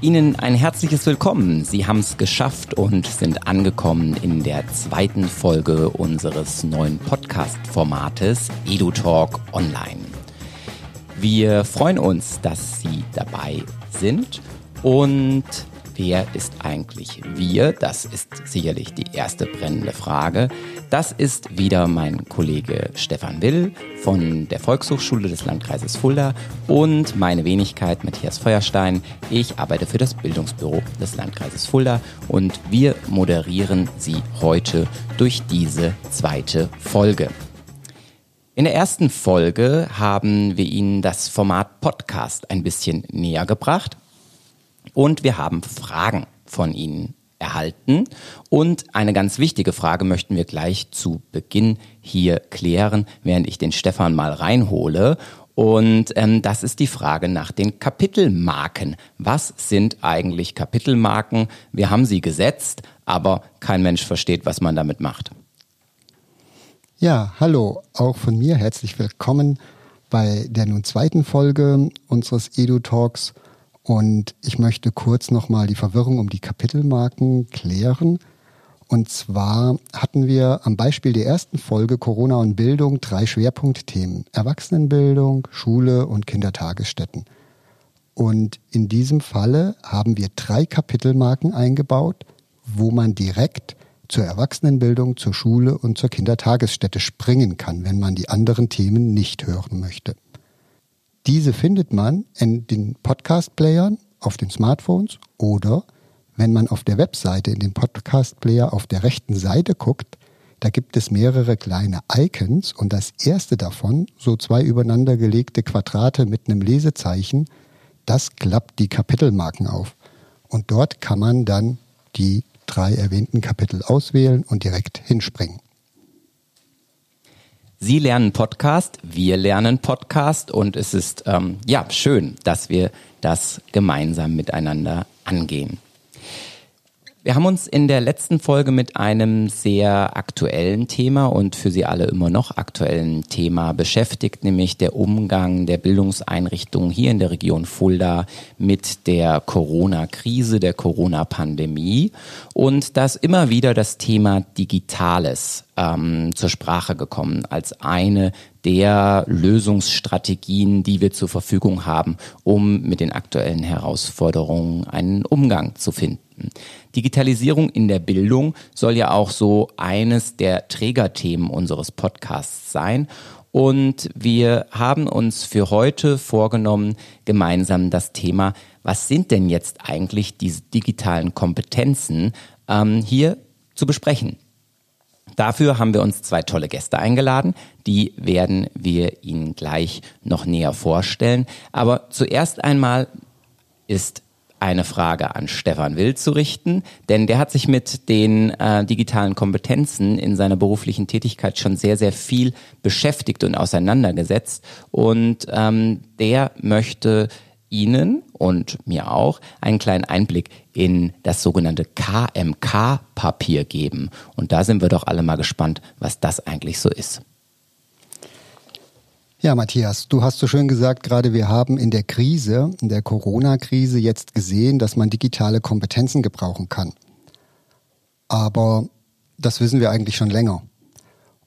Ihnen ein herzliches Willkommen. Sie haben es geschafft und sind angekommen in der zweiten Folge unseres neuen Podcast-Formates EduTalk Online. Wir freuen uns, dass Sie dabei sind und wer ist eigentlich wir? Das ist sicherlich die erste brennende Frage. Das ist wieder mein Kollege Stefan Will von der Volkshochschule des Landkreises Fulda und meine Wenigkeit Matthias Feuerstein. Ich arbeite für das Bildungsbüro des Landkreises Fulda und wir moderieren Sie heute durch diese zweite Folge. In der ersten Folge haben wir Ihnen das Format Podcast ein bisschen näher gebracht und wir haben Fragen von Ihnen erhalten. Und eine ganz wichtige Frage möchten wir gleich zu Beginn hier klären, während ich den Stefan mal reinhole. Und ähm, das ist die Frage nach den Kapitelmarken. Was sind eigentlich Kapitelmarken? Wir haben sie gesetzt, aber kein Mensch versteht, was man damit macht. Ja, hallo, auch von mir herzlich willkommen bei der nun zweiten Folge unseres Edu Talks. Und ich möchte kurz nochmal die Verwirrung um die Kapitelmarken klären. Und zwar hatten wir am Beispiel der ersten Folge Corona und Bildung drei Schwerpunktthemen. Erwachsenenbildung, Schule und Kindertagesstätten. Und in diesem Falle haben wir drei Kapitelmarken eingebaut, wo man direkt zur Erwachsenenbildung, zur Schule und zur Kindertagesstätte springen kann, wenn man die anderen Themen nicht hören möchte. Diese findet man in den Podcast-Playern auf den Smartphones oder wenn man auf der Webseite in den Podcast-Player auf der rechten Seite guckt, da gibt es mehrere kleine Icons und das erste davon, so zwei übereinander gelegte Quadrate mit einem Lesezeichen, das klappt die Kapitelmarken auf. Und dort kann man dann die drei erwähnten Kapitel auswählen und direkt hinspringen. Sie lernen Podcast, wir lernen Podcast und es ist ähm, ja schön, dass wir das gemeinsam miteinander angehen. Wir haben uns in der letzten Folge mit einem sehr aktuellen Thema und für Sie alle immer noch aktuellen Thema beschäftigt, nämlich der Umgang der Bildungseinrichtungen hier in der Region Fulda mit der Corona-Krise, der Corona-Pandemie und dass immer wieder das Thema Digitales ähm, zur Sprache gekommen als eine der Lösungsstrategien, die wir zur Verfügung haben, um mit den aktuellen Herausforderungen einen Umgang zu finden. Digitalisierung in der Bildung soll ja auch so eines der Trägerthemen unseres Podcasts sein. Und wir haben uns für heute vorgenommen, gemeinsam das Thema, was sind denn jetzt eigentlich diese digitalen Kompetenzen, ähm, hier zu besprechen. Dafür haben wir uns zwei tolle Gäste eingeladen. Die werden wir Ihnen gleich noch näher vorstellen. Aber zuerst einmal ist eine Frage an Stefan Wild zu richten, denn der hat sich mit den äh, digitalen Kompetenzen in seiner beruflichen Tätigkeit schon sehr, sehr viel beschäftigt und auseinandergesetzt. Und ähm, der möchte Ihnen und mir auch einen kleinen Einblick in das sogenannte KMK-Papier geben. Und da sind wir doch alle mal gespannt, was das eigentlich so ist. Ja, Matthias, du hast so schön gesagt, gerade wir haben in der Krise, in der Corona-Krise jetzt gesehen, dass man digitale Kompetenzen gebrauchen kann. Aber das wissen wir eigentlich schon länger.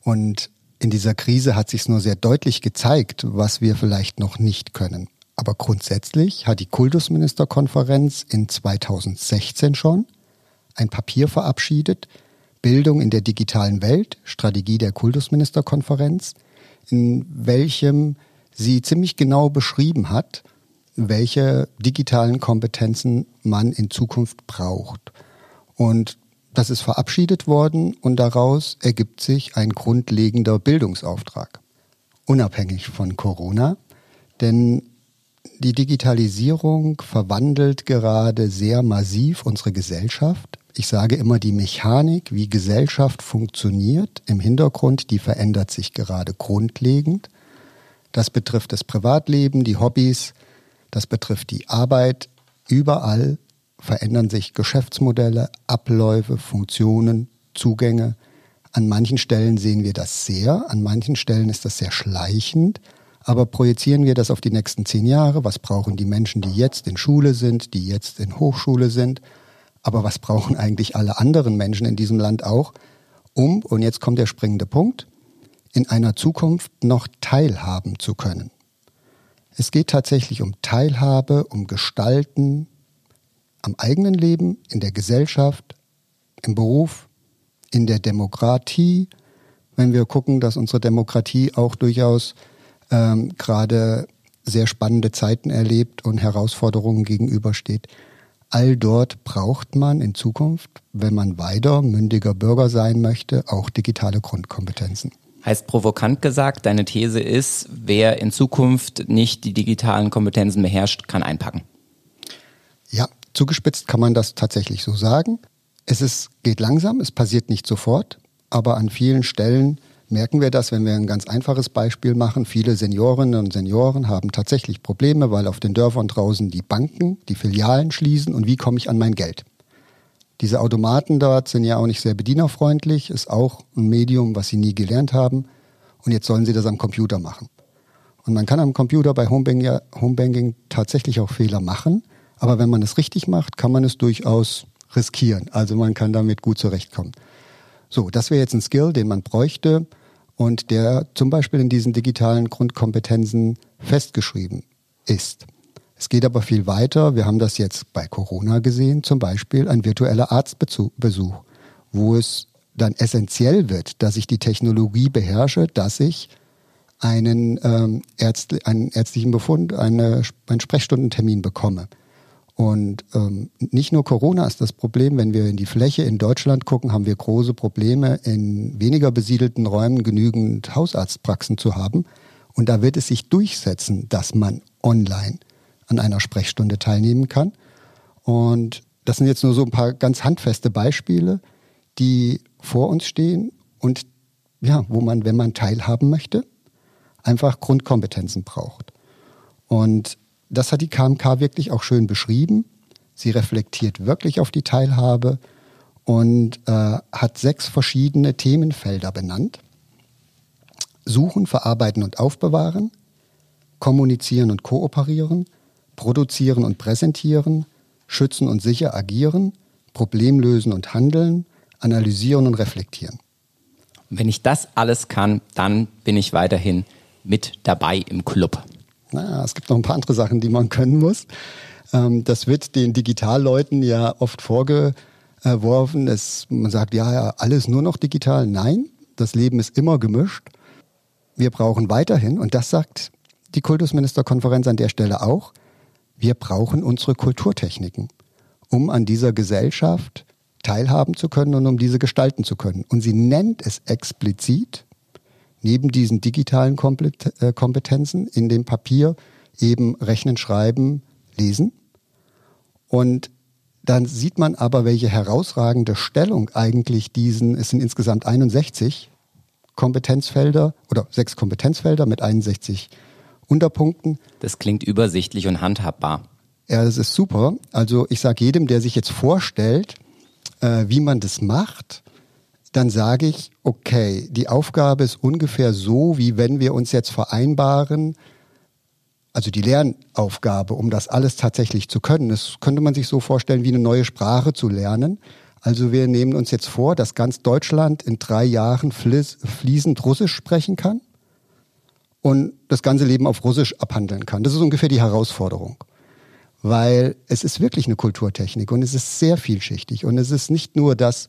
Und in dieser Krise hat sich nur sehr deutlich gezeigt, was wir vielleicht noch nicht können. Aber grundsätzlich hat die Kultusministerkonferenz in 2016 schon ein Papier verabschiedet, Bildung in der digitalen Welt, Strategie der Kultusministerkonferenz, in welchem sie ziemlich genau beschrieben hat, welche digitalen Kompetenzen man in Zukunft braucht. Und das ist verabschiedet worden und daraus ergibt sich ein grundlegender Bildungsauftrag, unabhängig von Corona. Denn die Digitalisierung verwandelt gerade sehr massiv unsere Gesellschaft. Ich sage immer, die Mechanik, wie Gesellschaft funktioniert im Hintergrund, die verändert sich gerade grundlegend. Das betrifft das Privatleben, die Hobbys, das betrifft die Arbeit. Überall verändern sich Geschäftsmodelle, Abläufe, Funktionen, Zugänge. An manchen Stellen sehen wir das sehr, an manchen Stellen ist das sehr schleichend, Aber projizieren wir das auf die nächsten zehn Jahre. Was brauchen die Menschen, die jetzt in Schule sind, die jetzt in Hochschule sind? Aber was brauchen eigentlich alle anderen Menschen in diesem Land auch, um, und jetzt kommt der springende Punkt, in einer Zukunft noch teilhaben zu können? Es geht tatsächlich um Teilhabe, um Gestalten am eigenen Leben, in der Gesellschaft, im Beruf, in der Demokratie. Wenn wir gucken, dass unsere Demokratie auch durchaus ähm, gerade sehr spannende Zeiten erlebt und Herausforderungen gegenübersteht. All dort braucht man in Zukunft, wenn man weiter mündiger Bürger sein möchte, auch digitale Grundkompetenzen. Heißt provokant gesagt, deine These ist, wer in Zukunft nicht die digitalen Kompetenzen beherrscht, kann einpacken. Ja, zugespitzt kann man das tatsächlich so sagen. Es ist, geht langsam, es passiert nicht sofort, aber an vielen Stellen merken wir das, wenn wir ein ganz einfaches Beispiel machen. Viele Seniorinnen und Senioren haben tatsächlich Probleme, weil auf den Dörfern draußen die Banken, die Filialen schließen und wie komme ich an mein Geld? Diese Automaten dort sind ja auch nicht sehr bedienerfreundlich, ist auch ein Medium, was sie nie gelernt haben. Und jetzt sollen sie das am Computer machen. Und man kann am Computer bei Homebanking, tatsächlich auch Fehler machen. Aber wenn man es richtig macht, kann man es durchaus riskieren. Also man kann damit gut zurechtkommen. So, das wäre jetzt ein Skill, den man bräuchte und der zum Beispiel in diesen digitalen Grundkompetenzen festgeschrieben ist. Es geht aber viel weiter. Wir haben das jetzt bei Corona gesehen, zum Beispiel ein virtueller Arztbesuch, wo es dann essentiell wird, dass ich die Technologie beherrsche, dass ich einen, ähm, Ärztl einen ärztlichen Befund, eine, einen Sprechstundentermin bekomme. Und ähm, nicht nur Corona ist das Problem. Wenn wir in die Fläche in Deutschland gucken, haben wir große Probleme, in weniger besiedelten Räumen genügend Hausarztpraxen zu haben. Und da wird es sich durchsetzen, dass man online an einer Sprechstunde teilnehmen kann. Und das sind jetzt nur so ein paar ganz handfeste Beispiele, die vor uns stehen und ja, wo man, wenn man teilhaben möchte, einfach Grundkompetenzen braucht. Und das hat die KMK wirklich auch schön beschrieben. Sie reflektiert wirklich auf die Teilhabe und äh, hat sechs verschiedene Themenfelder benannt. Suchen, verarbeiten und aufbewahren, kommunizieren und kooperieren, produzieren und präsentieren, schützen und sicher agieren, Problemlösen und handeln, analysieren und reflektieren. wenn ich das alles kann, dann bin ich weiterhin mit dabei im Club naja, es gibt noch ein paar andere Sachen, die man können muss. Ähm, das wird den Digitalleuten ja oft vorgeworfen. Es, man sagt, ja, ja, alles nur noch digital. Nein, das Leben ist immer gemischt. Wir brauchen weiterhin, und das sagt die Kultusministerkonferenz an der Stelle auch, wir brauchen unsere Kulturtechniken, um an dieser Gesellschaft teilhaben zu können und um diese gestalten zu können. Und sie nennt es explizit neben diesen digitalen äh, Kompetenzen in dem Papier eben Rechnen, Schreiben, Lesen. Und dann sieht man aber, welche herausragende Stellung eigentlich diesen, es sind insgesamt 61 Kompetenzfelder oder sechs Kompetenzfelder mit 61 Unterpunkten. Das klingt übersichtlich und handhabbar. Ja, das ist super. Also ich sage jedem, der sich jetzt vorstellt, äh, wie man das macht, dann sage ich, okay, die Aufgabe ist ungefähr so, wie wenn wir uns jetzt vereinbaren, also die Lernaufgabe, um das alles tatsächlich zu können. Das könnte man sich so vorstellen, wie eine neue Sprache zu lernen. Also wir nehmen uns jetzt vor, dass ganz Deutschland in drei Jahren fließend Russisch sprechen kann und das ganze Leben auf Russisch abhandeln kann. Das ist ungefähr die Herausforderung. Weil es ist wirklich eine Kulturtechnik und es ist sehr vielschichtig. Und es ist nicht nur das,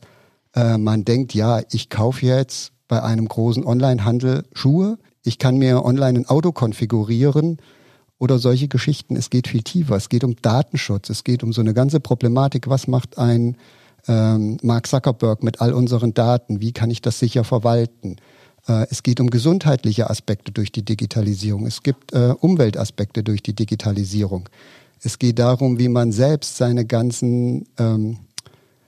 äh, man denkt, ja, ich kaufe jetzt bei einem großen Onlinehandel Schuhe, ich kann mir online ein Auto konfigurieren oder solche Geschichten. Es geht viel tiefer. Es geht um Datenschutz. Es geht um so eine ganze Problematik. Was macht ein ähm, Mark Zuckerberg mit all unseren Daten? Wie kann ich das sicher verwalten? Äh, es geht um gesundheitliche Aspekte durch die Digitalisierung. Es gibt äh, Umweltaspekte durch die Digitalisierung. Es geht darum, wie man selbst seine ganzen ähm,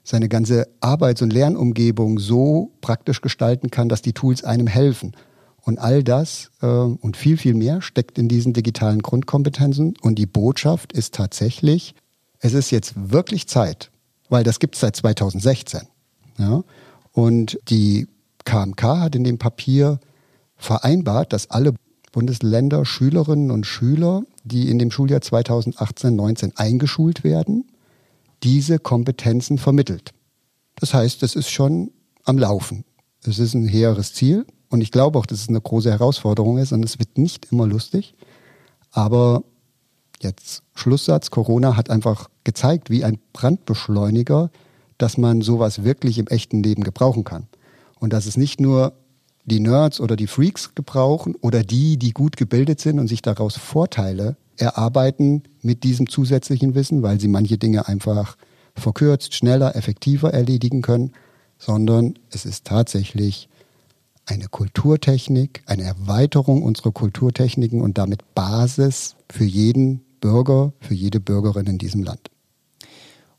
seine ganze Arbeits- und Lernumgebung so praktisch gestalten kann, dass die Tools einem helfen. Und all das äh, und viel, viel mehr steckt in diesen digitalen Grundkompetenzen. Und die Botschaft ist tatsächlich, es ist jetzt wirklich Zeit, weil das gibt es seit 2016. Ja? Und die KMK hat in dem Papier vereinbart, dass alle Bundesländer Schülerinnen und Schüler, die in dem Schuljahr 2018-19 eingeschult werden, diese Kompetenzen vermittelt. Das heißt, es ist schon am Laufen. Es ist ein hehres Ziel und ich glaube auch, dass es eine große Herausforderung ist und es wird nicht immer lustig. Aber jetzt Schlusssatz, Corona hat einfach gezeigt, wie ein Brandbeschleuniger, dass man sowas wirklich im echten Leben gebrauchen kann. Und dass es nicht nur die Nerds oder die Freaks gebrauchen oder die, die gut gebildet sind und sich daraus Vorteile erarbeiten mit diesem zusätzlichen Wissen, weil sie manche Dinge einfach verkürzt, schneller, effektiver erledigen können, sondern es ist tatsächlich eine Kulturtechnik, eine Erweiterung unserer Kulturtechniken und damit Basis für jeden Bürger, für jede Bürgerin in diesem Land.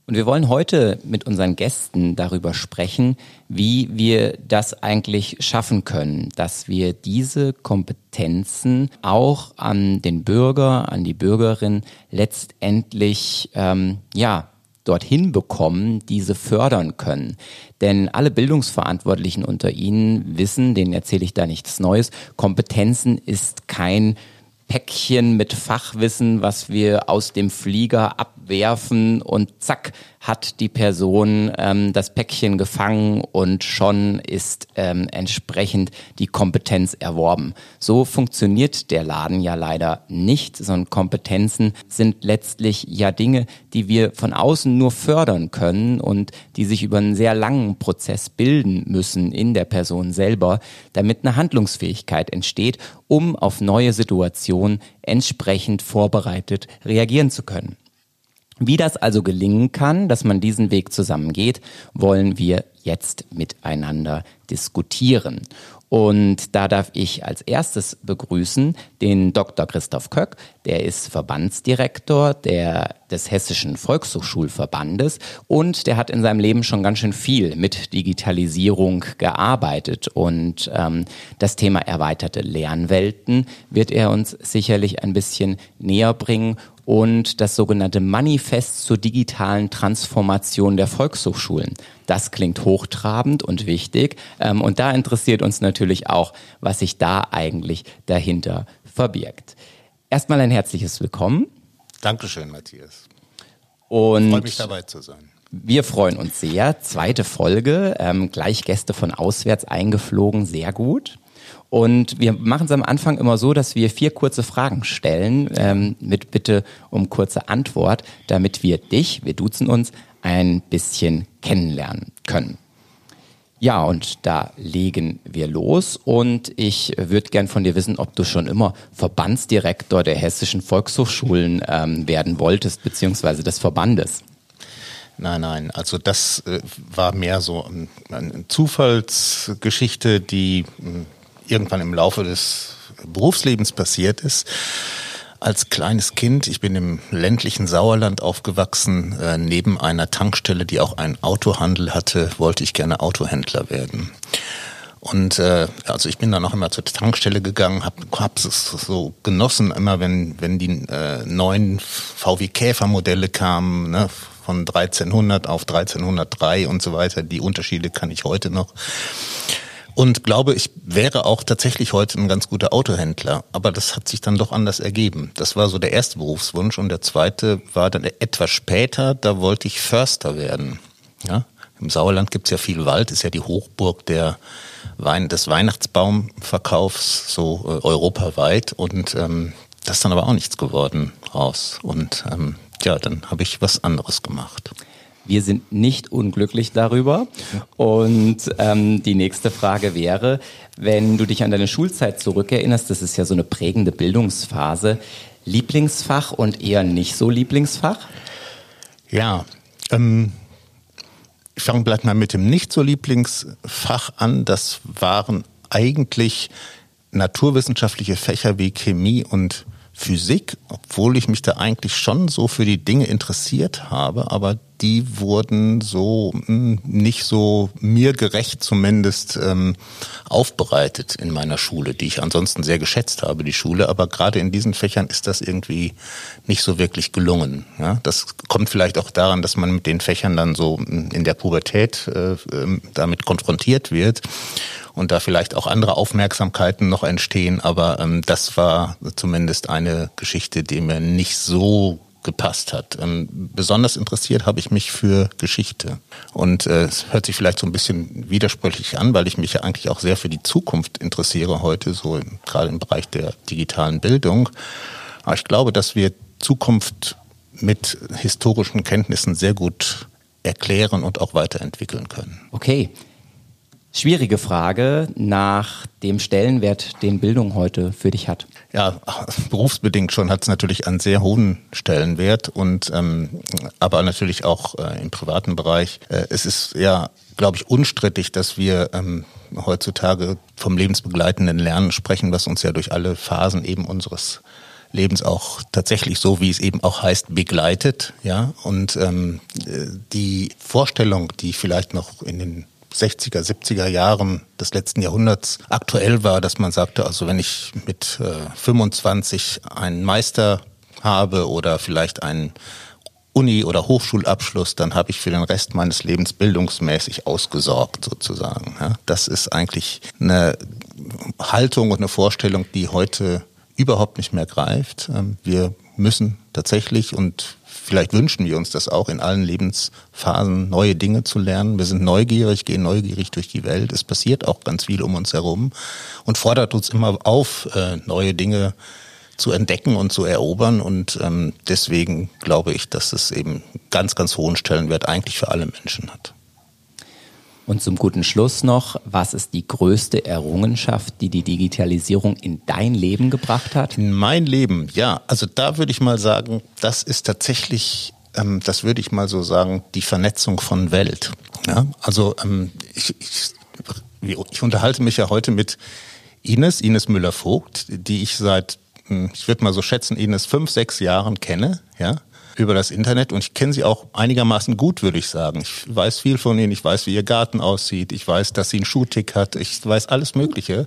Und wir wollen heute mit unseren Gästen darüber sprechen, wie wir das eigentlich schaffen können, dass wir diese Kompetenzen auch an den Bürger, an die Bürgerin letztendlich ähm, ja dorthin bekommen, diese fördern können. Denn alle Bildungsverantwortlichen unter Ihnen wissen, denen erzähle ich da nichts Neues, Kompetenzen ist kein Päckchen mit Fachwissen, was wir aus dem Flieger abwerfen und zack, hat die Person ähm, das Päckchen gefangen und schon ist ähm, entsprechend die Kompetenz erworben. So funktioniert der Laden ja leider nicht, sondern Kompetenzen sind letztlich ja Dinge, die wir von außen nur fördern können und die sich über einen sehr langen Prozess bilden müssen in der Person selber, damit eine Handlungsfähigkeit entsteht, um auf neue Situationen entsprechend vorbereitet reagieren zu können. Wie das also gelingen kann, dass man diesen Weg zusammengeht, wollen wir jetzt miteinander diskutieren. Und da darf ich als erstes begrüßen den Dr. Christoph Köck, der ist Verbandsdirektor der, des Hessischen Volkshochschulverbandes und der hat in seinem Leben schon ganz schön viel mit Digitalisierung gearbeitet. Und ähm, das Thema erweiterte Lernwelten wird er uns sicherlich ein bisschen näher bringen und das sogenannte Manifest zur digitalen Transformation der Volkshochschulen. Das klingt hochtrabend und wichtig. Ähm, und da interessiert uns natürlich auch, was sich da eigentlich dahinter verbirgt. Erstmal ein herzliches Willkommen. Dankeschön, Matthias. Und ich freue mich dabei zu sein. Wir freuen uns sehr. Zweite Folge, ähm, gleich Gäste von auswärts eingeflogen, sehr gut. Und wir machen es am Anfang immer so, dass wir vier kurze Fragen stellen, ähm, mit Bitte um kurze Antwort, damit wir dich, wir duzen uns, ein bisschen kennenlernen können. Ja, und da legen wir los und ich würde gern von dir wissen, ob du schon immer Verbandsdirektor der hessischen Volkshochschulen ähm, werden wolltest, beziehungsweise des Verbandes. Nein, nein, also das äh, war mehr so ein, eine Zufallsgeschichte, die hm, irgendwann im Laufe des Berufslebens passiert ist. Als kleines Kind, ich bin im ländlichen Sauerland aufgewachsen, äh, neben einer Tankstelle, die auch einen Autohandel hatte, wollte ich gerne Autohändler werden. Und äh, also ich bin dann auch immer zur Tankstelle gegangen, habe hab es so genossen, immer wenn wenn die äh, neuen VW Käfer Modelle kamen, ne, von 1300 auf 1303 und so weiter. Die Unterschiede kann ich heute noch und glaube, ich wäre auch tatsächlich heute ein ganz guter Autohändler. Aber das hat sich dann doch anders ergeben. Das war so der erste Berufswunsch und der zweite war dann etwas später, da wollte ich Förster werden. Ja? Im Sauerland gibt's ja viel Wald, ist ja die Hochburg der Wein des Weihnachtsbaumverkaufs so äh, europaweit und ähm, das ist dann aber auch nichts geworden raus. Und ähm, ja, dann habe ich was anderes gemacht. Wir sind nicht unglücklich darüber. Und ähm, die nächste Frage wäre, wenn du dich an deine Schulzeit zurückerinnerst, das ist ja so eine prägende Bildungsphase, Lieblingsfach und eher nicht so Lieblingsfach? Ja, ähm, ich fange gleich mal mit dem nicht so Lieblingsfach an. Das waren eigentlich naturwissenschaftliche Fächer wie Chemie und Physik, obwohl ich mich da eigentlich schon so für die Dinge interessiert habe, aber die wurden so mh, hm, nicht so mir gerecht zumindest ähm, aufbereitet in meiner Schule, die ich ansonsten sehr geschätzt habe, die Schule. Aber gerade in diesen Fächern ist das irgendwie nicht so wirklich gelungen. Ja? Das kommt vielleicht auch daran, dass man mit den Fächern dann so hm, in der Pubertät äh, ähm, damit konfrontiert wird und da vielleicht auch andere Aufmerksamkeiten noch entstehen. Aber ähm, das war zumindest eine Geschichte, die mir nicht so gepasst hat. Ähm, besonders interessiert habe ich mich für Geschichte. Und äh, es hört sich vielleicht so ein bisschen widersprüchlich an, weil ich mich ja eigentlich auch sehr für die Zukunft interessiere heute, so im, gerade im Bereich der digitalen Bildung. Aber ich glaube, dass wir Zukunft mit historischen Kenntnissen sehr gut erklären und auch weiterentwickeln können. Okay, schwierige Frage nach dem Stellenwert, den Bildung heute für dich hat. Ja, berufsbedingt schon hat es natürlich einen sehr hohen Stellenwert und ähm, aber natürlich auch äh, im privaten Bereich. Äh, es ist ja, glaube ich, unstrittig, dass wir ähm, heutzutage vom lebensbegleitenden Lernen sprechen, was uns ja durch alle Phasen eben unseres Lebens auch tatsächlich so, wie es eben auch heißt, begleitet. Ja, und ähm, äh, die Vorstellung, die vielleicht noch in den 60er, 70er Jahren des letzten Jahrhunderts aktuell war, dass man sagte, also wenn ich mit äh, 25 einen Meister habe oder vielleicht einen Uni- oder Hochschulabschluss, dann habe ich für den Rest meines Lebens bildungsmäßig ausgesorgt sozusagen. Ja, das ist eigentlich eine Haltung und eine Vorstellung, die heute überhaupt nicht mehr greift. Ähm, wir müssen tatsächlich und vielleicht wünschen wir uns das auch in allen Lebensphasen, neue Dinge zu lernen. Wir sind neugierig, gehen neugierig durch die Welt. Es passiert auch ganz viel um uns herum und fordert uns immer auf, äh, neue Dinge zu entdecken und zu erobern. Und ähm, deswegen glaube ich, dass es eben ganz, ganz hohen Stellenwert eigentlich für alle Menschen hat. Und zum guten Schluss noch, was ist die größte Errungenschaft, die die Digitalisierung in dein Leben gebracht hat? In mein Leben, ja. Also da würde ich mal sagen, das ist tatsächlich, ähm, das würde ich mal so sagen, die Vernetzung von Welt. Ja, also ähm, ich, ich, ich unterhalte mich ja heute mit Ines, Ines Müller-Vogt, die ich seit, hm, ich würde mal so schätzen, Ines fünf, sechs Jahren kenne, ja über das Internet und ich kenne sie auch einigermaßen gut, würde ich sagen. Ich weiß viel von ihnen, ich weiß, wie ihr Garten aussieht, ich weiß, dass sie einen Schuhtick hat, ich weiß alles Mögliche,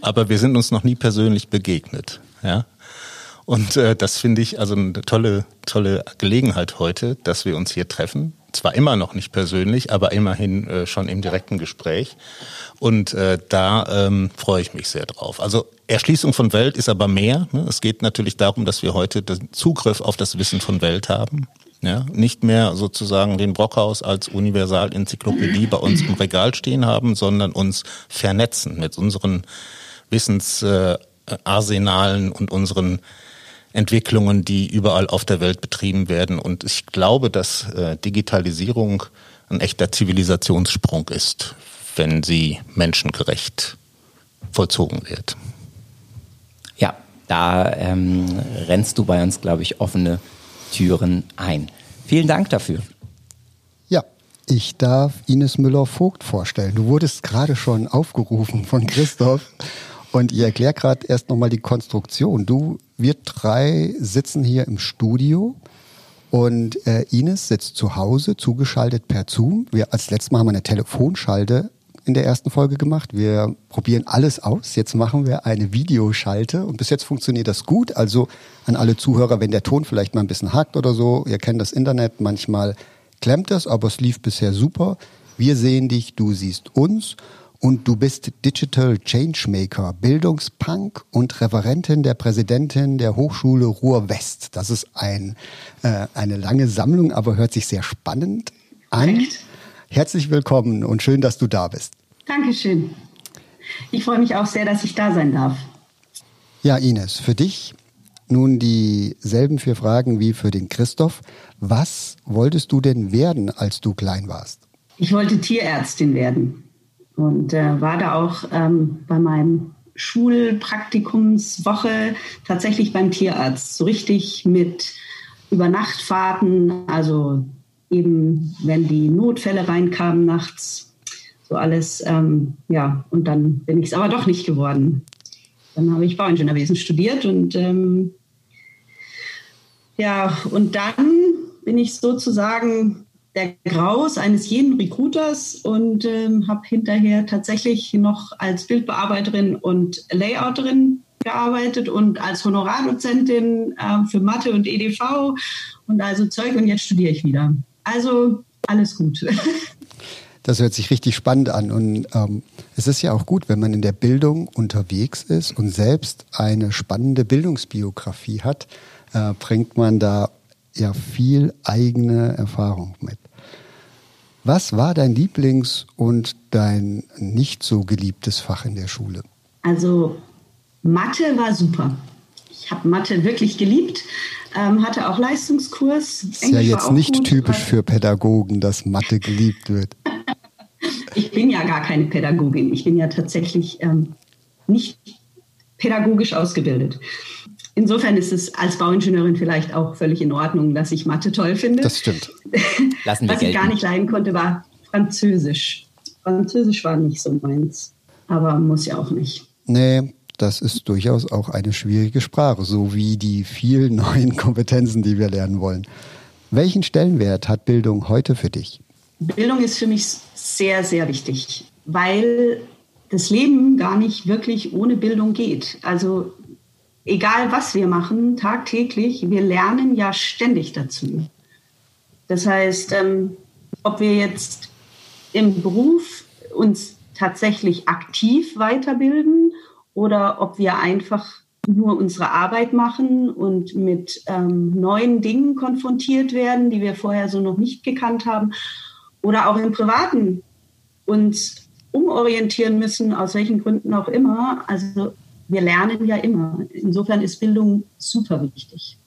aber wir sind uns noch nie persönlich begegnet. Ja? Und äh, das finde ich also eine tolle, tolle Gelegenheit heute, dass wir uns hier treffen. Zwar immer noch nicht persönlich, aber immerhin äh, schon im direkten Gespräch. Und äh, da ähm, freue ich mich sehr drauf. Also Erschließung von Welt ist aber mehr. Ne? Es geht natürlich darum, dass wir heute den Zugriff auf das Wissen von Welt haben. Ja, nicht mehr sozusagen den Brockhaus als Universalenzyklopädie bei uns im Regal stehen haben, sondern uns vernetzen mit unseren Wissensarsenalen und unseren Entwicklungen, die überall auf der Welt betrieben werden. Und ich glaube, dass äh, Digitalisierung ein echter Zivilisationssprung ist, wenn sie menschengerecht vollzogen wird. Ja, da ähm, rennst du bei uns, glaube ich, offene Türen ein. Vielen Dank dafür. Ja, ich darf Ines Müller-Vogt vorstellen. Du wurdest gerade schon aufgerufen von Christoph. Und ich erkläre gerade erst nochmal die Konstruktion. Du, wir drei sitzen hier im Studio und äh, Ines sitzt zu Hause, zugeschaltet per Zoom. Wir als letztes Mal haben wir eine Telefonschalte in der ersten Folge gemacht. Wir probieren alles aus. Jetzt machen wir eine Videoschalte und bis jetzt funktioniert das gut. Also an alle Zuhörer, wenn der Ton vielleicht mal ein bisschen hakt oder so, ihr kennt das Internet, manchmal klemmt das, aber es lief bisher super. Wir sehen dich, du siehst uns und du bist Digital Changemaker, Bildungspunk und Referentin der Präsidentin der Hochschule Ruhr-West. Das ist ein, äh, eine lange Sammlung, aber hört sich sehr spannend an. Echt? Herzlich willkommen und schön, dass du da bist. Dankeschön. Ich freue mich auch sehr, dass ich da sein darf. Ja, Ines, für dich nun dieselben vier Fragen wie für den Christoph. Was wolltest du denn werden, als du klein warst? Ich wollte Tierärztin werden und äh, war da auch ähm, bei meinem Schulpraktikumswoche tatsächlich beim Tierarzt, so richtig mit Übernachtfahrten, also eben wenn die Notfälle reinkamen nachts, so alles, ähm, ja, und dann bin ich es aber doch nicht geworden. Dann habe ich Bauingenieurwesen studiert und ähm, ja, und dann bin ich sozusagen der Graus eines jeden Recruiters und ähm, habe hinterher tatsächlich noch als Bildbearbeiterin und Layouterin gearbeitet und als Honorardozentin äh, für Mathe und EDV und also Zeug und jetzt studiere ich wieder. Also alles gut. Das hört sich richtig spannend an und ähm, es ist ja auch gut, wenn man in der Bildung unterwegs ist und selbst eine spannende Bildungsbiografie hat, äh, bringt man da ja viel eigene Erfahrung mit. Was war dein Lieblings- und dein nicht so geliebtes Fach in der Schule? Also Mathe war super. Ich habe Mathe wirklich geliebt, ähm, hatte auch Leistungskurs. Ist Englisch ja jetzt nicht gut, typisch für Pädagogen, dass Mathe geliebt wird. ich bin ja gar keine Pädagogin. Ich bin ja tatsächlich ähm, nicht pädagogisch ausgebildet. Insofern ist es als Bauingenieurin vielleicht auch völlig in Ordnung, dass ich Mathe toll finde. Das stimmt. Lassen wir Was ich gar nicht leiden konnte, war Französisch. Französisch war nicht so meins, aber muss ja auch nicht. Nee, das ist durchaus auch eine schwierige Sprache, so wie die vielen neuen Kompetenzen, die wir lernen wollen. Welchen Stellenwert hat Bildung heute für dich? Bildung ist für mich sehr, sehr wichtig, weil das Leben gar nicht wirklich ohne Bildung geht. Also egal was wir machen, tagtäglich, wir lernen ja ständig dazu. Das heißt, ähm, ob wir jetzt im Beruf uns tatsächlich aktiv weiterbilden oder ob wir einfach nur unsere Arbeit machen und mit ähm, neuen Dingen konfrontiert werden, die wir vorher so noch nicht gekannt haben oder auch im Privaten uns umorientieren müssen, aus welchen Gründen auch immer. Also wir lernen ja immer. Insofern ist Bildung super wichtig.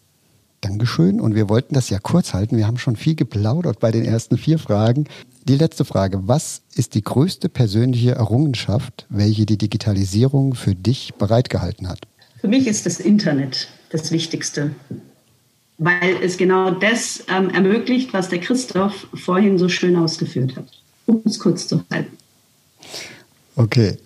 Dankeschön. Und wir wollten das ja kurz halten. Wir haben schon viel geplaudert bei den ersten vier Fragen. Die letzte Frage. Was ist die größte persönliche Errungenschaft, welche die Digitalisierung für dich bereitgehalten hat? Für mich ist das Internet das Wichtigste, weil es genau das ähm, ermöglicht, was der Christoph vorhin so schön ausgeführt hat. Um es kurz zu halten. Okay.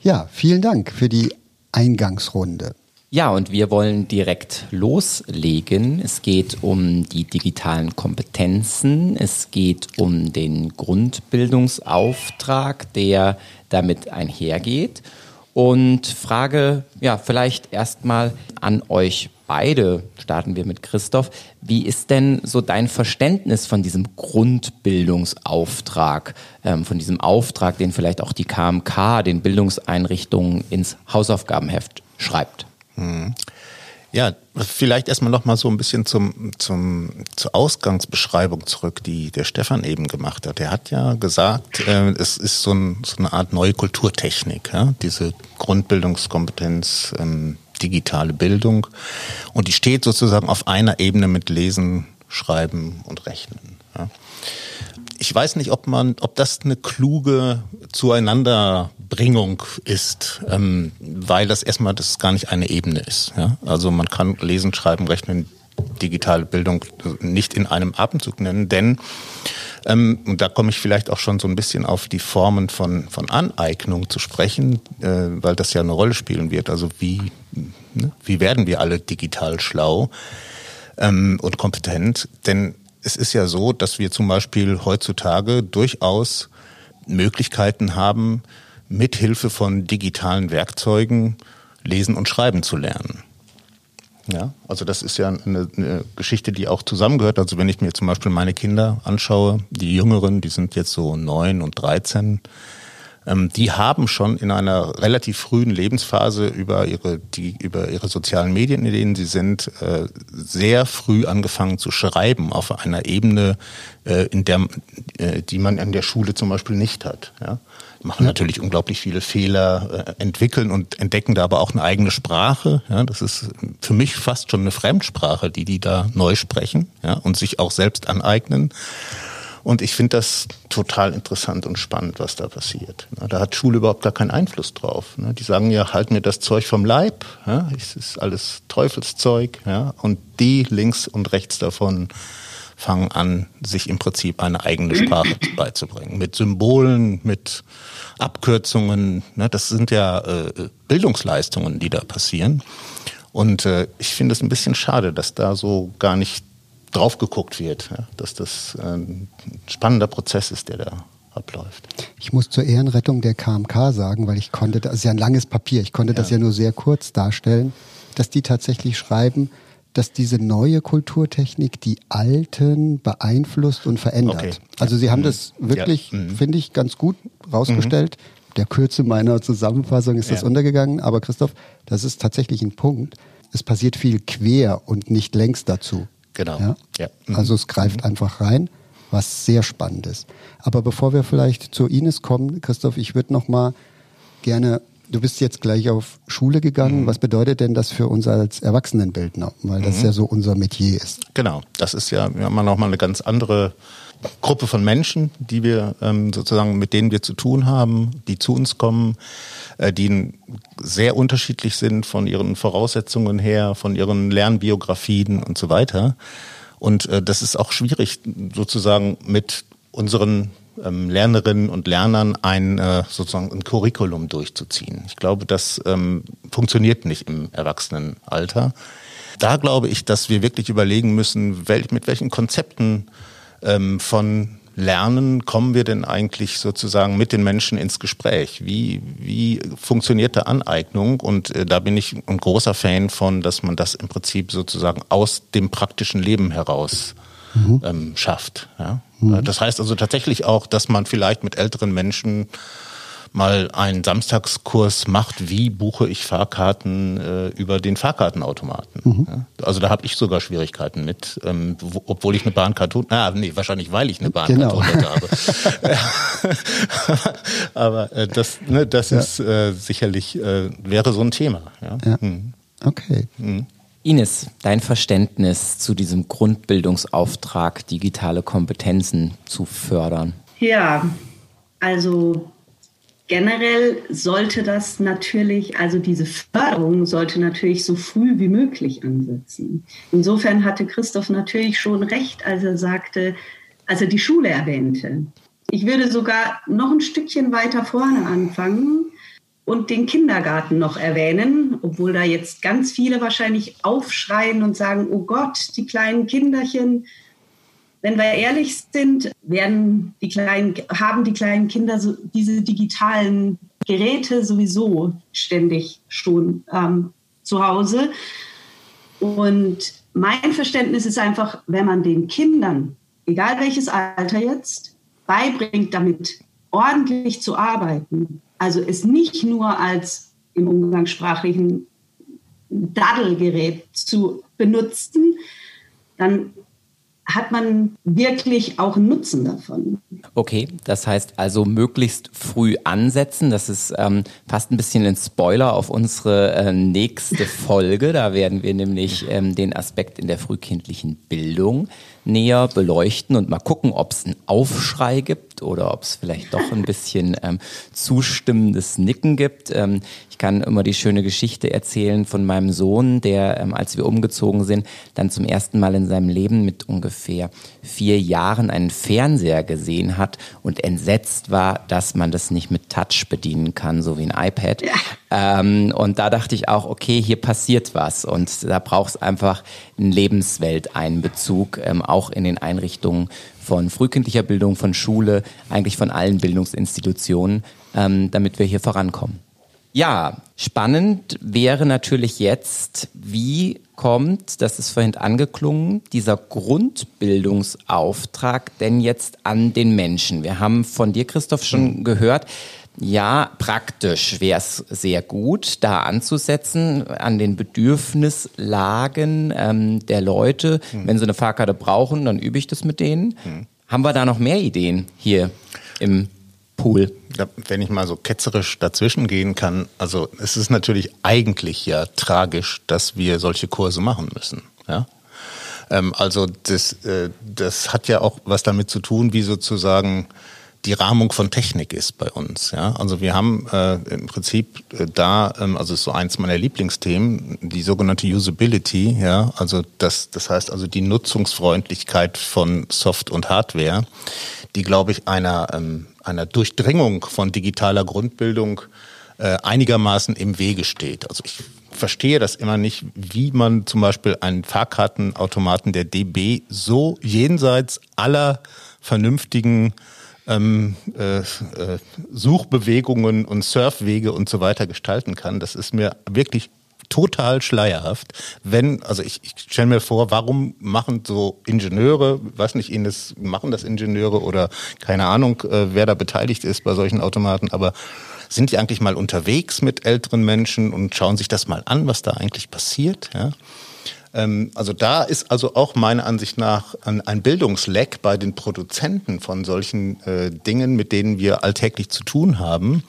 Ja, vielen Dank für die Eingangsrunde. Ja, und wir wollen direkt loslegen. Es geht um die digitalen Kompetenzen. Es geht um den Grundbildungsauftrag, der damit einhergeht. Und Frage, ja, vielleicht erstmal an euch beide, starten wir mit Christoph. Wie ist denn so dein Verständnis von diesem Grundbildungsauftrag, ähm, von diesem Auftrag, den vielleicht auch die KMK, den Bildungseinrichtungen ins Hausaufgabenheft schreibt? Hm. Ja, vielleicht erstmal noch mal so ein bisschen zum, zum, zur Ausgangsbeschreibung zurück, die der Stefan eben gemacht hat. Er hat ja gesagt, äh, es ist so, ein, so, eine Art neue Kulturtechnik, ja? diese Grundbildungskompetenz, ähm, digitale Bildung. Und die steht sozusagen auf einer Ebene mit Lesen, Schreiben und Rechnen. Ja? Ich weiß nicht, ob man, ob das eine kluge Zueinanderbringung ist, ähm, weil das erstmal das gar nicht eine Ebene ist. Ja? Also man kann lesen, schreiben, rechnen, digitale Bildung nicht in einem Atemzug nennen, denn ähm, und da komme ich vielleicht auch schon so ein bisschen auf die Formen von, von Aneignung zu sprechen, äh, weil das ja eine Rolle spielen wird. Also wie, ne, wie werden wir alle digital schlau ähm, und kompetent? Denn es ist ja so, dass wir zum Beispiel heutzutage durchaus Möglichkeiten haben, mithilfe von digitalen Werkzeugen lesen und schreiben zu lernen. Ja, also das ist ja eine, eine, Geschichte, die auch zusammengehört. Also wenn ich mir zum Beispiel meine Kinder anschaue, die Jüngeren, die sind jetzt so neun und dreizehn, ähm, die haben schon in einer relativ frühen Lebensphase über ihre, die, über ihre sozialen Medien, in denen sie sind, äh, sehr früh angefangen zu schreiben auf einer Ebene, äh, in der, äh, die man in der Schule zum Beispiel nicht hat. Ja? machen natürlich unglaublich viele Fehler, äh, entwickeln und entdecken da aber auch eine eigene Sprache. Ja, das ist für mich fast schon eine Fremdsprache, die die da neu sprechen ja, und sich auch selbst aneignen. Und ich finde das total interessant und spannend, was da passiert. Da hat Schule überhaupt gar keinen Einfluss drauf. Ne? Die sagen ja, halt mir das Zeug vom Leib. Es ist alles Teufelszeug. Und die links und rechts davon fangen an, sich im Prinzip eine eigene Sprache beizubringen. Mit Symbolen, mit Abkürzungen. Ne? Das sind ja äh, Bildungsleistungen, die da passieren. Und äh, ich finde es ein bisschen schade, dass da so gar nicht drauf geguckt wird, ja, dass das ein spannender Prozess ist, der da abläuft. Ich muss zur Ehrenrettung der KMK sagen, weil ich konnte, das ist ja ein langes Papier, ich konnte ja. das ja nur sehr kurz darstellen, dass die tatsächlich schreiben, dass diese neue Kulturtechnik die alten beeinflusst und verändert. Okay. Also sie haben mhm. das wirklich, ja. mhm. finde ich, ganz gut rausgestellt. Mhm. Der Kürze meiner Zusammenfassung ist ja. das untergegangen, aber Christoph, das ist tatsächlich ein Punkt. Es passiert viel quer und nicht längst dazu. Genau. Ja? ja. Mhm. Also es greift mhm. einfach rein, was sehr spannend ist. Aber bevor wir vielleicht zu Ines kommen, Christoph, ich würde noch mal gerne Du bist jetzt gleich auf Schule gegangen. Mhm. Was bedeutet denn das für uns als Erwachsenenbildner? Weil das mhm. ja so unser Metier ist. Genau, das ist ja, wir haben noch mal eine ganz andere Gruppe von Menschen, die wir ähm, sozusagen, mit denen wir zu tun haben, die zu uns kommen, die sehr unterschiedlich sind von ihren Voraussetzungen her, von ihren Lernbiografien und so weiter. Und äh, das ist auch schwierig, sozusagen mit unseren ähm, Lernerinnen und Lernern ein äh, sozusagen ein Curriculum durchzuziehen. Ich glaube, das ähm, funktioniert nicht im Erwachsenenalter. Da glaube ich, dass wir wirklich überlegen müssen, mit welchen Konzepten ähm, von Lernen kommen wir denn eigentlich sozusagen mit den Menschen ins Gespräch? Wie, wie funktioniert da Aneignung? Und äh, da bin ich ein großer Fan von, dass man das im Prinzip sozusagen aus dem praktischen Leben heraus mhm. ähm, schafft. Ja? Mhm. Das heißt also tatsächlich auch, dass man vielleicht mit älteren Menschen mal einen Samstagskurs macht, wie buche ich Fahrkarten äh, über den Fahrkartenautomaten. Mhm. Ja? Also da habe ich sogar Schwierigkeiten mit, ähm, wo, obwohl ich eine Bahncard, na nee, wahrscheinlich weil ich eine Bahncard genau. habe. Aber äh, das, ne, das ja. ist äh, sicherlich äh, wäre so ein Thema. Ja. ja. Mhm. Okay. Mhm. Ines, dein Verständnis zu diesem Grundbildungsauftrag, digitale Kompetenzen zu fördern? Ja, also generell sollte das natürlich, also diese Förderung sollte natürlich so früh wie möglich ansetzen. Insofern hatte Christoph natürlich schon recht, als er sagte, als er die Schule erwähnte. Ich würde sogar noch ein Stückchen weiter vorne anfangen und den Kindergarten noch erwähnen, obwohl da jetzt ganz viele wahrscheinlich aufschreien und sagen, oh Gott, die kleinen Kinderchen. Wenn wir ehrlich sind, werden die kleinen, haben die kleinen Kinder so diese digitalen Geräte sowieso ständig schon ähm, zu Hause. Und mein Verständnis ist einfach, wenn man den Kindern, egal welches Alter jetzt, beibringt, damit ordentlich zu arbeiten, also es nicht nur als im umgangssprachlichen Daddelgerät zu benutzen, dann hat man wirklich auch Nutzen davon. Okay, das heißt also möglichst früh ansetzen. Das ist ähm, fast ein bisschen ein Spoiler auf unsere äh, nächste Folge. Da werden wir nämlich ähm, den Aspekt in der frühkindlichen Bildung näher beleuchten und mal gucken, ob es einen Aufschrei gibt oder ob es vielleicht doch ein bisschen ähm, zustimmendes Nicken gibt. Ähm, ich kann immer die schöne Geschichte erzählen von meinem Sohn, der, ähm, als wir umgezogen sind, dann zum ersten Mal in seinem Leben mit ungefähr vier Jahren einen Fernseher gesehen hat und entsetzt war, dass man das nicht mit Touch bedienen kann, so wie ein iPad. Ja. Ähm, und da dachte ich auch, okay, hier passiert was und da braucht es einfach einen Lebenswelteinbezug, ähm, auch in den Einrichtungen von frühkindlicher Bildung, von Schule, eigentlich von allen Bildungsinstitutionen, ähm, damit wir hier vorankommen. Ja, spannend wäre natürlich jetzt, wie kommt, das ist vorhin angeklungen, dieser Grundbildungsauftrag denn jetzt an den Menschen? Wir haben von dir, Christoph, schon gehört, ja, praktisch wäre es sehr gut, da anzusetzen an den Bedürfnislagen ähm, der Leute. Hm. Wenn sie eine Fahrkarte brauchen, dann übe ich das mit denen. Hm. Haben wir da noch mehr Ideen hier im Pool? Ja, wenn ich mal so ketzerisch dazwischen gehen kann, also es ist natürlich eigentlich ja tragisch, dass wir solche Kurse machen müssen. Ja? Ähm, also das, äh, das hat ja auch was damit zu tun, wie sozusagen die Rahmung von Technik ist bei uns. Ja? Also wir haben äh, im Prinzip äh, da, ähm, also ist so eins meiner Lieblingsthemen, die sogenannte Usability. Ja? Also das, das heißt also die Nutzungsfreundlichkeit von Soft und Hardware, die glaube ich einer ähm, einer Durchdringung von digitaler Grundbildung äh, einigermaßen im Wege steht. Also ich verstehe das immer nicht, wie man zum Beispiel einen Fahrkartenautomaten der DB so jenseits aller vernünftigen ähm, äh, äh, Suchbewegungen und Surfwege und so weiter gestalten kann. Das ist mir wirklich total schleierhaft. Wenn, also ich, ich stelle mir vor, warum machen so Ingenieure, weiß nicht, Ines, machen das Ingenieure oder keine Ahnung, äh, wer da beteiligt ist bei solchen Automaten, aber sind die eigentlich mal unterwegs mit älteren Menschen und schauen sich das mal an, was da eigentlich passiert? Ja? Ähm, also da ist also auch meiner Ansicht nach ein, Bildungsleck bei den Produzenten von solchen äh, Dingen, mit denen wir alltäglich zu tun haben.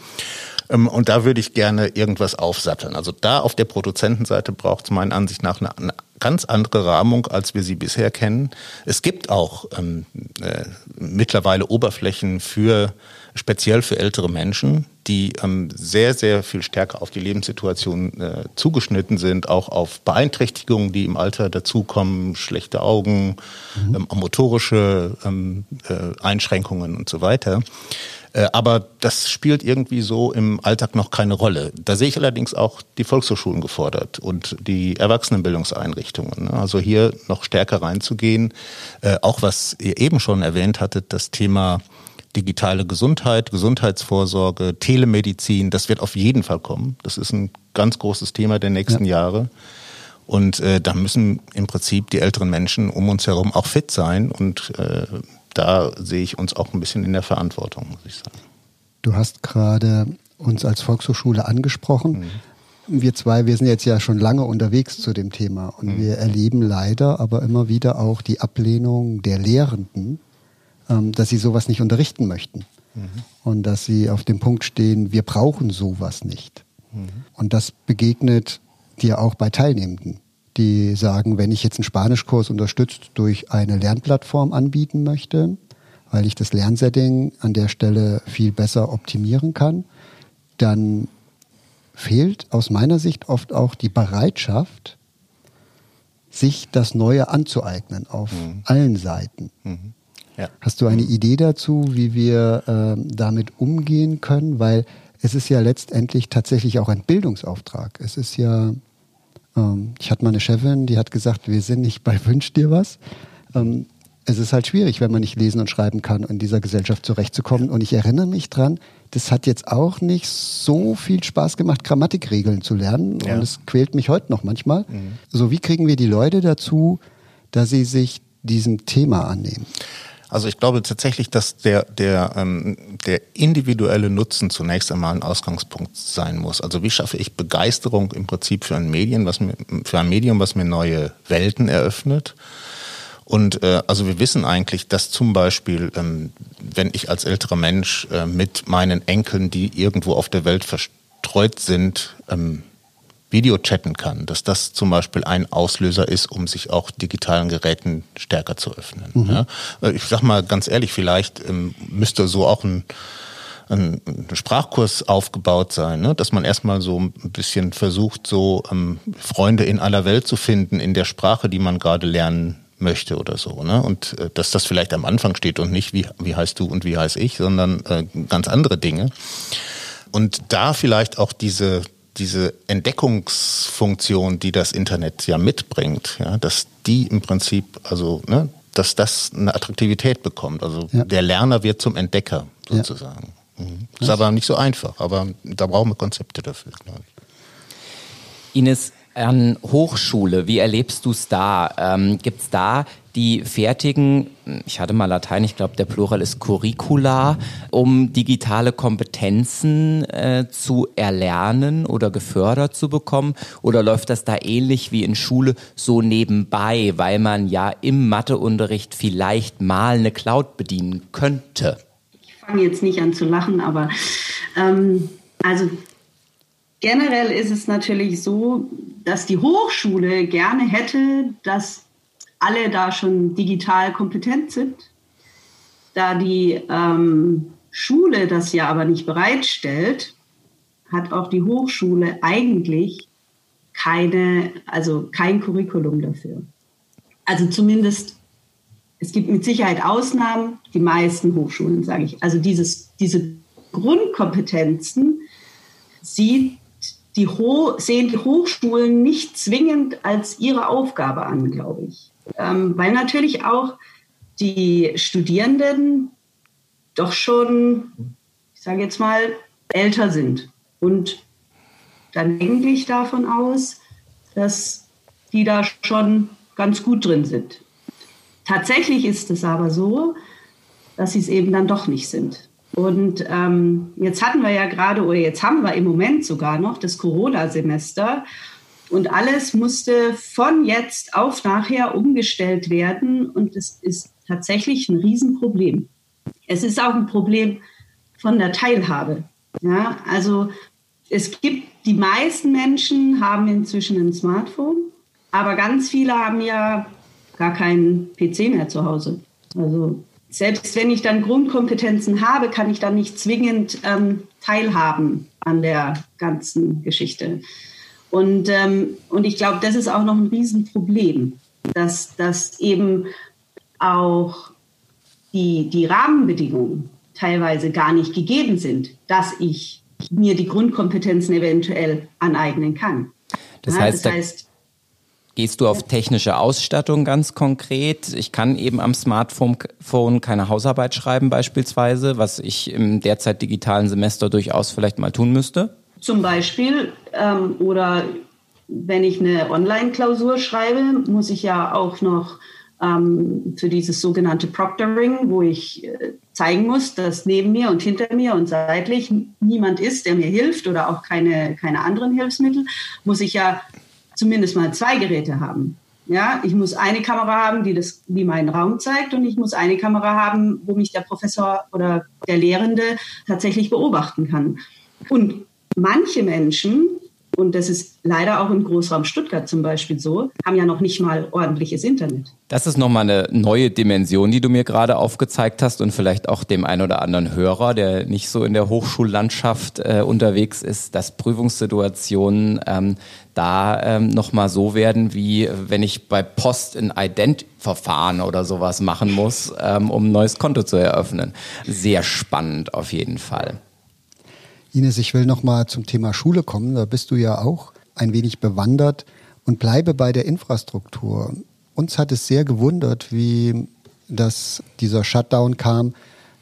Ähm, und da würde ich gerne irgendwas aufsatteln. Also da auf der Produzentenseite braucht es meiner Ansicht nach eine, eine ganz andere Rahmung, als wir sie bisher kennen. Es gibt auch ähm, äh, mittlerweile Oberflächen für speziell für ältere Menschen, die ähm, sehr, sehr viel stärker auf die Lebenssituation äh, zugeschnitten sind, auch auf Beeinträchtigungen, die im Alter dazukommen, schlechte Augen, mhm. ähm, motorische ähm, äh, Einschränkungen und so weiter. Äh, aber das spielt irgendwie so im Alltag noch keine Rolle. Da sehe ich allerdings auch die Volkshochschulen gefordert und die Erwachsenenbildungseinrichtungen. Ne? Also hier noch stärker reinzugehen. Äh, auch was ihr eben schon erwähnt hattet, das Thema digitale Gesundheit, Gesundheitsvorsorge, Telemedizin, das wird auf jeden Fall kommen. Das ist ein ganz großes Thema der nächsten ja. Jahre. Und äh, da müssen im Prinzip die älteren Menschen um uns herum auch fit sein. Und äh, da sehe ich uns auch ein bisschen in der Verantwortung, muss ich sagen. Du hast gerade uns als Volkshochschule angesprochen. Mhm. Wir zwei, wir sind jetzt ja schon lange unterwegs zu dem Thema und mhm. wir erleben leider aber immer wieder auch die Ablehnung der Lehrenden, ähm, dass sie sowas nicht unterrichten möchten. Mhm. Und dass sie auf dem Punkt stehen, wir brauchen sowas nicht. Mhm. Und das begegnet dir auch bei Teilnehmenden die sagen, wenn ich jetzt einen Spanischkurs unterstützt durch eine Lernplattform anbieten möchte, weil ich das Lernsetting an der Stelle viel besser optimieren kann, dann fehlt aus meiner Sicht oft auch die Bereitschaft, sich das Neue anzueignen auf mhm. allen Seiten. Mhm. Ja. Hast du eine. Idee dazu, wie wir äh, damit umgehen können? Weil es ist ja letztendlich tatsächlich auch ein Bildungsauftrag. Es ist ja ähm, ich hatte mal eine Chefin, die hat gesagt, wir sind nicht bei Wünsch dir was. Ähm, es ist halt schwierig, wenn man nicht lesen und schreiben kann, in dieser Gesellschaft zurechtzukommen. Und ich erinnere mich dran, das hat jetzt auch nicht so viel Spaß gemacht, Grammatikregeln zu lernen. Ja. Und es quält mich heute noch manchmal. Mhm. So, wie kriegen wir die Leute dazu, dass sie sich diesem Thema annehmen? Also ich glaube tatsächlich, dass der, der, ähm, der individuelle Nutzen zunächst einmal ein Ausgangspunkt sein muss. Also wie schaffe ich Begeisterung im Prinzip für ein Medien, was mir, für ein Medium, was mir neue Welten eröffnet? Und äh, also wir wissen eigentlich, dass zum Beispiel, ähm, wenn ich als älterer Mensch äh, mit meinen Enkeln, die irgendwo auf der Welt verstreut sind, ähm, Video chatten kann, dass das zum Beispiel ein Auslöser ist, um sich auch digitalen Geräten stärker zu öffnen. Mhm. Ja? Äh, ich sag mal ganz ehrlich, vielleicht ähm, müsste so auch ein, ein, Sprachkurs aufgebaut sein, ne? dass man erstmal so ein bisschen versucht, so ähm, Freunde in aller Welt zu finden in der Sprache, die man gerade lernen möchte oder so. Ne? Und äh, dass das vielleicht am Anfang steht und nicht, wie, wie heißt du und wie heiß ich, sondern äh, ganz andere Dinge. Und da vielleicht auch diese diese Entdeckungsfunktion, die das Internet ja mitbringt, ja, dass die im Prinzip, also, ne, dass das eine Attraktivität bekommt. Also ja. der Lerner wird zum Entdecker sozusagen. Ja. Mhm. Ist aber nicht so einfach, aber da brauchen wir Konzepte dafür, glaube ich. Ines, an Hochschule, wie erlebst du es da? Ähm, Gibt es da die fertigen, ich hatte mal Latein, ich glaube der Plural ist Curricula, um digitale Kompetenzen äh, zu erlernen oder gefördert zu bekommen? Oder läuft das da ähnlich wie in Schule so nebenbei, weil man ja im Matheunterricht vielleicht mal eine Cloud bedienen könnte? Ich fange jetzt nicht an zu lachen, aber ähm, also Generell ist es natürlich so, dass die Hochschule gerne hätte, dass alle da schon digital kompetent sind. Da die ähm, Schule das ja aber nicht bereitstellt, hat auch die Hochschule eigentlich keine, also kein Curriculum dafür. Also zumindest, es gibt mit Sicherheit Ausnahmen, die meisten Hochschulen, sage ich. Also dieses, diese Grundkompetenzen sieht die sehen die Hochschulen nicht zwingend als ihre Aufgabe an, glaube ich. Ähm, weil natürlich auch die Studierenden doch schon, ich sage jetzt mal, älter sind. Und dann eigentlich davon aus, dass die da schon ganz gut drin sind. Tatsächlich ist es aber so, dass sie es eben dann doch nicht sind. Und ähm, jetzt hatten wir ja gerade, oder jetzt haben wir im Moment sogar noch das Corona-Semester. Und alles musste von jetzt auf nachher umgestellt werden. Und es ist tatsächlich ein Riesenproblem. Es ist auch ein Problem von der Teilhabe. Ja, also es gibt, die meisten Menschen haben inzwischen ein Smartphone, aber ganz viele haben ja gar keinen PC mehr zu Hause. Also selbst wenn ich dann Grundkompetenzen habe, kann ich dann nicht zwingend ähm, teilhaben an der ganzen Geschichte. Und, ähm, und ich glaube, das ist auch noch ein Riesenproblem, dass, dass eben auch die, die Rahmenbedingungen teilweise gar nicht gegeben sind, dass ich mir die Grundkompetenzen eventuell aneignen kann. Das heißt, ja, das heißt Gehst du auf technische Ausstattung ganz konkret? Ich kann eben am Smartphone keine Hausarbeit schreiben beispielsweise, was ich im derzeit digitalen Semester durchaus vielleicht mal tun müsste. Zum Beispiel ähm, oder wenn ich eine Online-Klausur schreibe, muss ich ja auch noch ähm, für dieses sogenannte Proctoring, wo ich äh, zeigen muss, dass neben mir und hinter mir und seitlich niemand ist, der mir hilft oder auch keine, keine anderen Hilfsmittel, muss ich ja zumindest mal zwei Geräte haben. Ja, ich muss eine Kamera haben, die, das, die meinen Raum zeigt und ich muss eine Kamera haben, wo mich der Professor oder der Lehrende tatsächlich beobachten kann. Und manche Menschen und das ist leider auch im Großraum Stuttgart zum Beispiel so, haben ja noch nicht mal ordentliches Internet. Das ist nochmal eine neue Dimension, die du mir gerade aufgezeigt hast und vielleicht auch dem einen oder anderen Hörer, der nicht so in der Hochschullandschaft äh, unterwegs ist, dass Prüfungssituationen ähm, da ähm, nochmal so werden, wie wenn ich bei Post ein Ident-Verfahren oder sowas machen muss, ähm, um ein neues Konto zu eröffnen. Sehr spannend auf jeden Fall. Ines, ich will noch mal zum Thema Schule kommen. Da bist du ja auch ein wenig bewandert und bleibe bei der Infrastruktur. Uns hat es sehr gewundert, wie das, dieser Shutdown kam,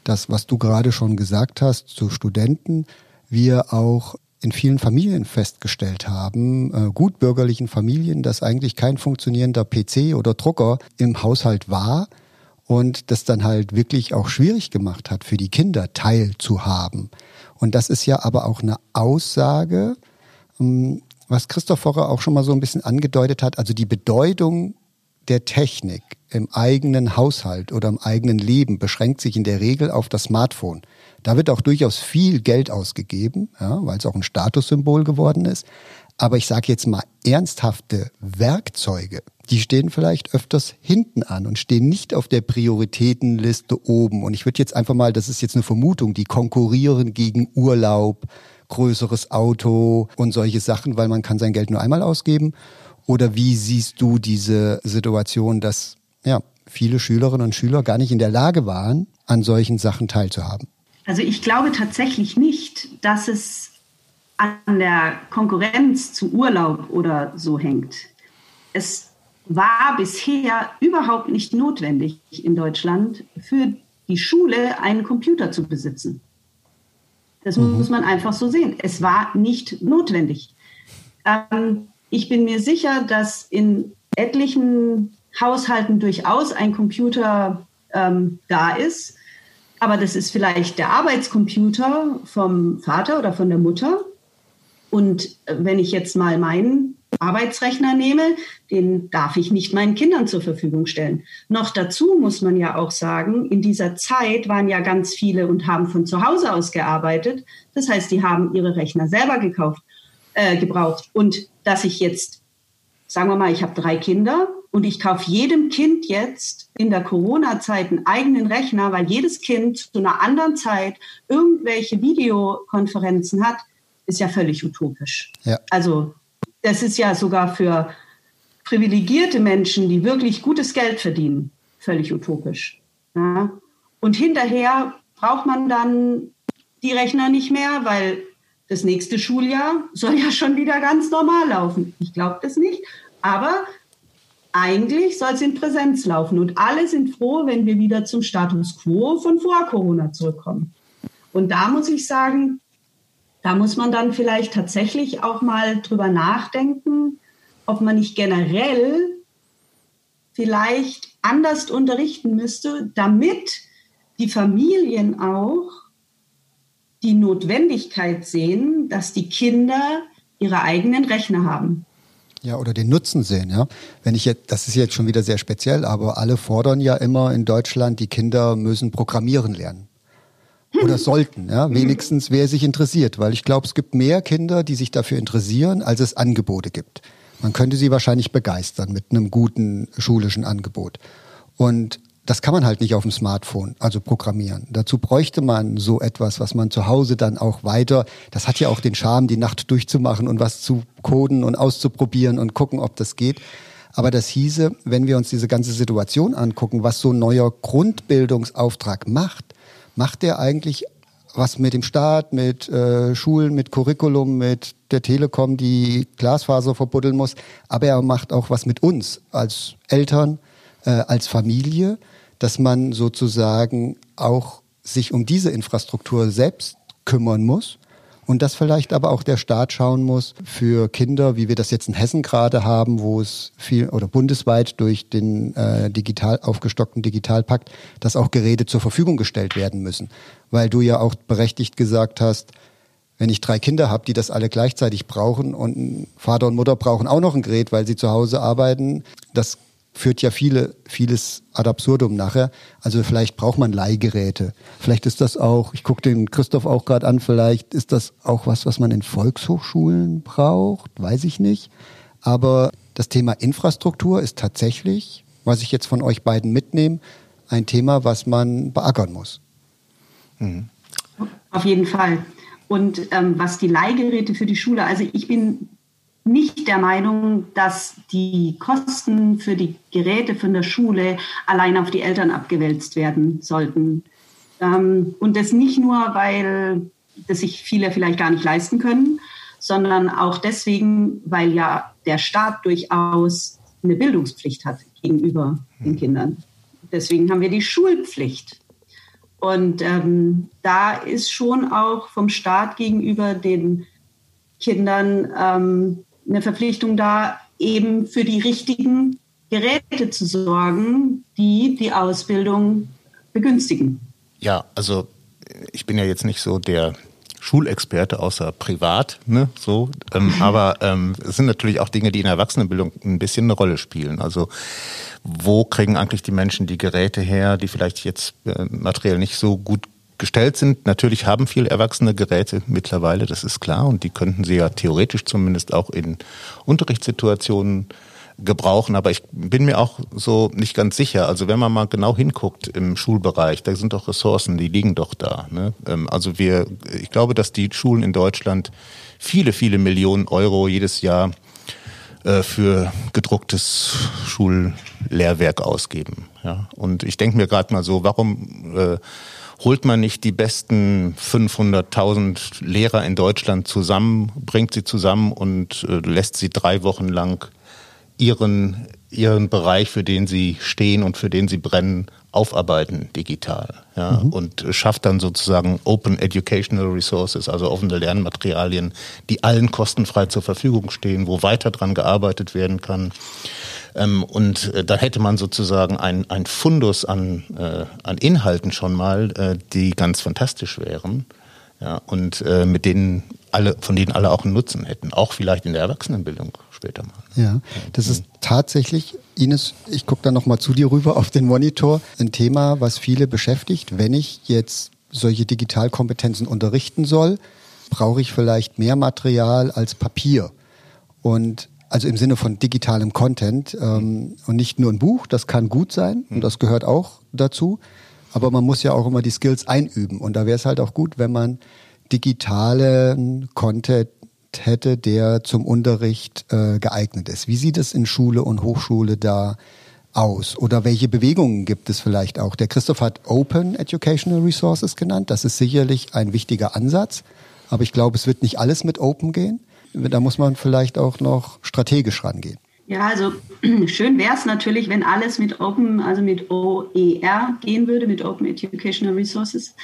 das, was du gerade schon gesagt hast zu Studenten, wir auch in vielen Familien festgestellt haben, äh, gutbürgerlichen Familien, dass eigentlich kein funktionierender PC oder Drucker im Haushalt war und das dann halt wirklich auch schwierig gemacht hat, für die Kinder teilzuhaben. Und das ist ja aber auch eine Aussage, ähm, was Christoph Forrer auch schon mal so ein bisschen angedeutet hat, also die Bedeutung der Technik im eigenen Haushalt oder im eigenen Leben beschränkt sich in der Regel auf das Smartphone. Da wird auch durchaus viel Geld ausgegeben, ja, weil es auch ein Statussymbol geworden ist. Aber ich sage jetzt mal ernsthafte Werkzeuge, die stehen vielleicht öfters hinten an und stehen nicht auf der Prioritätenliste oben. Und ich würde jetzt einfach mal, das ist jetzt eine Vermutung, die konkurrieren gegen Urlaub, größeres Auto und solche Sachen, weil man kann sein Geld nur einmal ausgeben. Oder wie siehst du diese Situation, dass ja, viele Schülerinnen und Schüler gar nicht in der Lage waren, an solchen Sachen teilzuhaben? Also ich glaube tatsächlich nicht, dass es an der Konkurrenz zu Urlaub oder so hängt. Es war bisher überhaupt nicht notwendig in Deutschland für die Schule einen Computer zu besitzen. Das mhm. muss man einfach so sehen. Es war nicht notwendig. Ähm, ich bin mir sicher, dass in etlichen Haushalten durchaus ein Computer ähm, da ist. Aber das ist vielleicht der Arbeitscomputer vom Vater oder von der Mutter. Und äh, wenn ich jetzt mal meinen Arbeitsrechner nehme, den darf ich nicht meinen Kindern zur Verfügung stellen. Noch dazu muss man ja auch sagen, in dieser Zeit waren ja ganz viele und haben von zu Hause aus gearbeitet. Das heißt, die haben ihre Rechner selber gekauft, äh, gebraucht. Und dass ich jetzt, sagen wir mal, ich habe drei Kinder und ich kaufe jedem Kind jetzt in der Corona-Zeit einen eigenen Rechner, weil jedes Kind zu einer anderen Zeit irgendwelche Videokonferenzen hat, ist ja völlig utopisch. Ja. Also das ist ja sogar für privilegierte Menschen, die wirklich gutes Geld verdienen, völlig utopisch. Ja? Und hinterher braucht man dann die Rechner nicht mehr, weil das nächste Schuljahr soll ja schon wieder ganz normal laufen. Ich glaube das nicht. Aber eigentlich soll es in Präsenz laufen. Und alle sind froh, wenn wir wieder zum Status quo von vor Corona zurückkommen. Und da muss ich sagen, da muss man dann vielleicht tatsächlich auch mal drüber nachdenken, ob man nicht generell vielleicht anders unterrichten müsste, damit die Familien auch die Notwendigkeit sehen, dass die Kinder ihre eigenen Rechner haben. Ja, oder den Nutzen sehen, ja. Wenn ich jetzt, das ist jetzt schon wieder sehr speziell, aber alle fordern ja immer in Deutschland, die Kinder müssen programmieren lernen. Oder sollten, ja. Wenigstens, wer sich interessiert, weil ich glaube, es gibt mehr Kinder, die sich dafür interessieren, als es Angebote gibt. Man könnte sie wahrscheinlich begeistern mit einem guten schulischen Angebot. Und das kann man halt nicht auf dem Smartphone, also programmieren. Dazu bräuchte man so etwas, was man zu Hause dann auch weiter, das hat ja auch den Charme, die Nacht durchzumachen und was zu coden und auszuprobieren und gucken, ob das geht. Aber das hieße, wenn wir uns diese ganze Situation angucken, was so ein neuer Grundbildungsauftrag macht, macht der eigentlich was mit dem Staat, mit äh, Schulen, mit Curriculum, mit der Telekom, die Glasfaser verbuddeln muss, aber er macht auch was mit uns als Eltern, äh, als Familie dass man sozusagen auch sich um diese Infrastruktur selbst kümmern muss und dass vielleicht aber auch der Staat schauen muss für Kinder, wie wir das jetzt in Hessen gerade haben, wo es viel oder bundesweit durch den äh, digital aufgestockten Digitalpakt, dass auch Geräte zur Verfügung gestellt werden müssen, weil du ja auch berechtigt gesagt hast, wenn ich drei Kinder habe, die das alle gleichzeitig brauchen und Vater und Mutter brauchen auch noch ein Gerät, weil sie zu Hause arbeiten, das führt ja viele, vieles ad absurdum nachher. Also vielleicht braucht man Leihgeräte. Vielleicht ist das auch, ich gucke den Christoph auch gerade an, vielleicht ist das auch was, was man in Volkshochschulen braucht, weiß ich nicht. Aber das Thema Infrastruktur ist tatsächlich, was ich jetzt von euch beiden mitnehme, ein Thema, was man beackern muss. Mhm. Auf jeden Fall. Und ähm, was die Leihgeräte für die Schule, also ich bin nicht der Meinung, dass die Kosten für die Geräte von der Schule allein auf die Eltern abgewälzt werden sollten. Ähm, und das nicht nur, weil das sich viele vielleicht gar nicht leisten können, sondern auch deswegen, weil ja der Staat durchaus eine Bildungspflicht hat gegenüber den Kindern. Deswegen haben wir die Schulpflicht. Und ähm, da ist schon auch vom Staat gegenüber den Kindern ähm, eine Verpflichtung da, eben für die richtigen Geräte zu sorgen, die die Ausbildung begünstigen. Ja, also ich bin ja jetzt nicht so der Schulexperte außer privat, ne, so. Ähm, aber ähm, es sind natürlich auch Dinge, die in der Erwachsenenbildung ein bisschen eine Rolle spielen. Also wo kriegen eigentlich die Menschen die Geräte her, die vielleicht jetzt äh, materiell nicht so gut gestellt sind. Natürlich haben viele Erwachsene Geräte mittlerweile, das ist klar, und die könnten sie ja theoretisch zumindest auch in Unterrichtssituationen gebrauchen, aber ich bin mir auch so nicht ganz sicher. Also wenn man mal genau hinguckt im Schulbereich, da sind doch Ressourcen, die liegen doch da. Ne? Ähm, also wir, ich glaube, dass die Schulen in Deutschland viele, viele Millionen Euro jedes Jahr äh, für gedrucktes Schullehrwerk ausgeben. Ja? Und ich denke mir gerade mal so, warum äh, holt man nicht die besten 500.000 Lehrer in Deutschland zusammen, bringt sie zusammen und äh, lässt sie drei Wochen lang ihren, ihren Bereich, für den sie stehen und für den sie brennen, aufarbeiten digital. Ja, mhm. Und schafft dann sozusagen Open Educational Resources, also offene Lernmaterialien, die allen kostenfrei zur Verfügung stehen, wo weiter dran gearbeitet werden kann. Ähm, und äh, da hätte man sozusagen ein, ein Fundus an, äh, an Inhalten schon mal, äh, die ganz fantastisch wären. Ja, und äh, mit denen alle, von denen alle auch einen Nutzen hätten, auch vielleicht in der Erwachsenenbildung später mal. Ja, das ist tatsächlich, Ines, ich gucke da nochmal zu dir rüber auf den Monitor, ein Thema, was viele beschäftigt. Wenn ich jetzt solche Digitalkompetenzen unterrichten soll, brauche ich vielleicht mehr Material als Papier. Und also im Sinne von digitalem Content ähm, und nicht nur ein Buch, das kann gut sein und das gehört auch dazu, aber man muss ja auch immer die Skills einüben und da wäre es halt auch gut, wenn man digitalen Content hätte, der zum Unterricht äh, geeignet ist. Wie sieht es in Schule und Hochschule da aus? Oder welche Bewegungen gibt es vielleicht auch? Der Christoph hat Open Educational Resources genannt. Das ist sicherlich ein wichtiger Ansatz. Aber ich glaube, es wird nicht alles mit Open gehen. Da muss man vielleicht auch noch strategisch rangehen. Ja, also schön wäre es natürlich, wenn alles mit Open, also mit OER gehen würde, mit Open Educational Resources.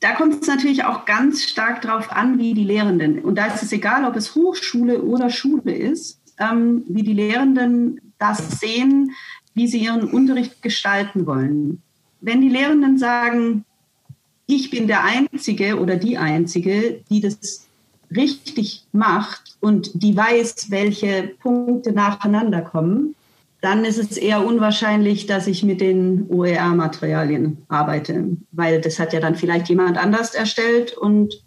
Da kommt es natürlich auch ganz stark darauf an, wie die Lehrenden, und da ist es egal, ob es Hochschule oder Schule ist, ähm, wie die Lehrenden das sehen, wie sie ihren Unterricht gestalten wollen. Wenn die Lehrenden sagen, ich bin der Einzige oder die Einzige, die das richtig macht und die weiß, welche Punkte nacheinander kommen, dann ist es eher unwahrscheinlich, dass ich mit den OER-Materialien arbeite, weil das hat ja dann vielleicht jemand anders erstellt und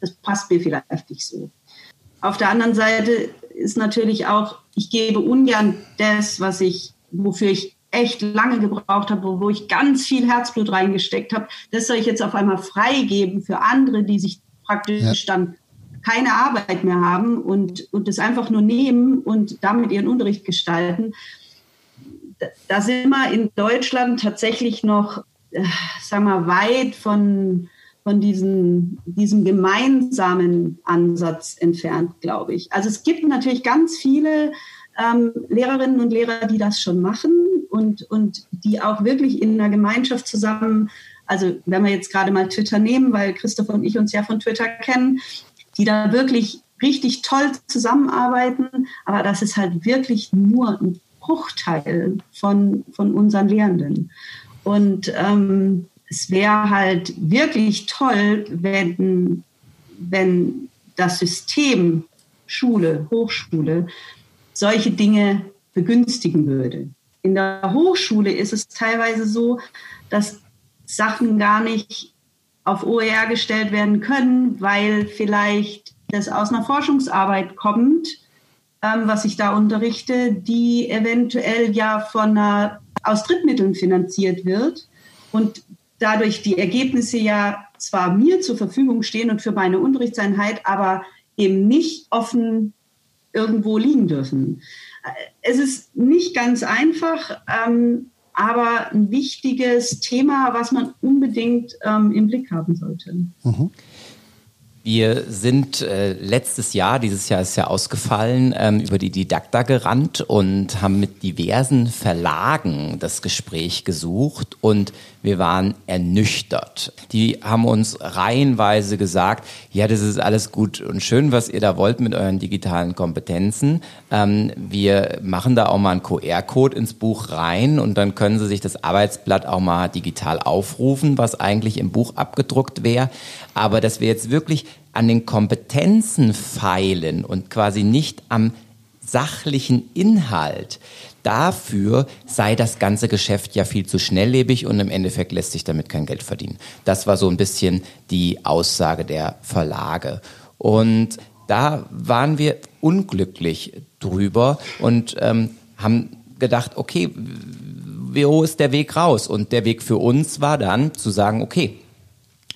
das passt mir vielleicht nicht so. Auf der anderen Seite ist natürlich auch, ich gebe ungern das, was ich, wofür ich echt lange gebraucht habe, wo ich ganz viel Herzblut reingesteckt habe, das soll ich jetzt auf einmal freigeben für andere, die sich praktisch ja. dann keine Arbeit mehr haben und, und das einfach nur nehmen und damit ihren Unterricht gestalten. Da sind wir in Deutschland tatsächlich noch, äh, sagen wir, weit von, von diesen, diesem gemeinsamen Ansatz entfernt, glaube ich. Also es gibt natürlich ganz viele ähm, Lehrerinnen und Lehrer, die das schon machen und, und die auch wirklich in einer Gemeinschaft zusammen, also wenn wir jetzt gerade mal Twitter nehmen, weil Christoph und ich uns ja von Twitter kennen, die da wirklich richtig toll zusammenarbeiten, aber das ist halt wirklich nur ein Bruchteil von, von unseren Lehrenden. Und ähm, es wäre halt wirklich toll, wenn, wenn das System Schule, Hochschule solche Dinge begünstigen würde. In der Hochschule ist es teilweise so, dass Sachen gar nicht auf OER gestellt werden können, weil vielleicht das aus einer Forschungsarbeit kommt, ähm, was ich da unterrichte, die eventuell ja von einer, aus Drittmitteln finanziert wird und dadurch die Ergebnisse ja zwar mir zur Verfügung stehen und für meine Unterrichtseinheit, aber eben nicht offen irgendwo liegen dürfen. Es ist nicht ganz einfach, ähm, aber ein wichtiges Thema, was man unbedingt ähm, im Blick haben sollte. Mhm. Wir sind äh, letztes Jahr, dieses Jahr ist ja ausgefallen, ähm, über die Didakta gerannt und haben mit diversen Verlagen das Gespräch gesucht und wir waren ernüchtert. Die haben uns reihenweise gesagt, ja, das ist alles gut und schön, was ihr da wollt mit euren digitalen Kompetenzen. Ähm, wir machen da auch mal einen QR-Code ins Buch rein und dann können Sie sich das Arbeitsblatt auch mal digital aufrufen, was eigentlich im Buch abgedruckt wäre. Aber dass wir jetzt wirklich an den Kompetenzen feilen und quasi nicht am sachlichen Inhalt, dafür sei das ganze Geschäft ja viel zu schnelllebig und im Endeffekt lässt sich damit kein Geld verdienen. Das war so ein bisschen die Aussage der Verlage. Und da waren wir unglücklich drüber und ähm, haben gedacht, okay, wo ist der Weg raus? Und der Weg für uns war dann zu sagen, okay,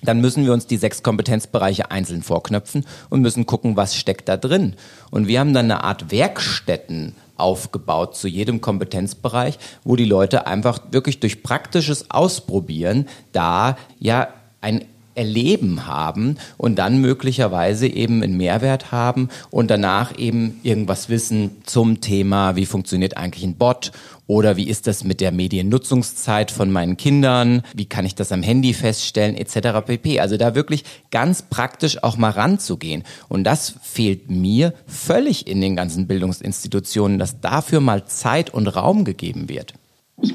dann müssen wir uns die sechs Kompetenzbereiche einzeln vorknöpfen und müssen gucken, was steckt da drin. Und wir haben dann eine Art Werkstätten aufgebaut zu jedem Kompetenzbereich, wo die Leute einfach wirklich durch praktisches Ausprobieren da ja ein Erleben haben und dann möglicherweise eben einen Mehrwert haben und danach eben irgendwas wissen zum Thema, wie funktioniert eigentlich ein Bot oder wie ist das mit der Mediennutzungszeit von meinen Kindern, wie kann ich das am Handy feststellen etc. pp. Also da wirklich ganz praktisch auch mal ranzugehen und das fehlt mir völlig in den ganzen Bildungsinstitutionen, dass dafür mal Zeit und Raum gegeben wird. Ich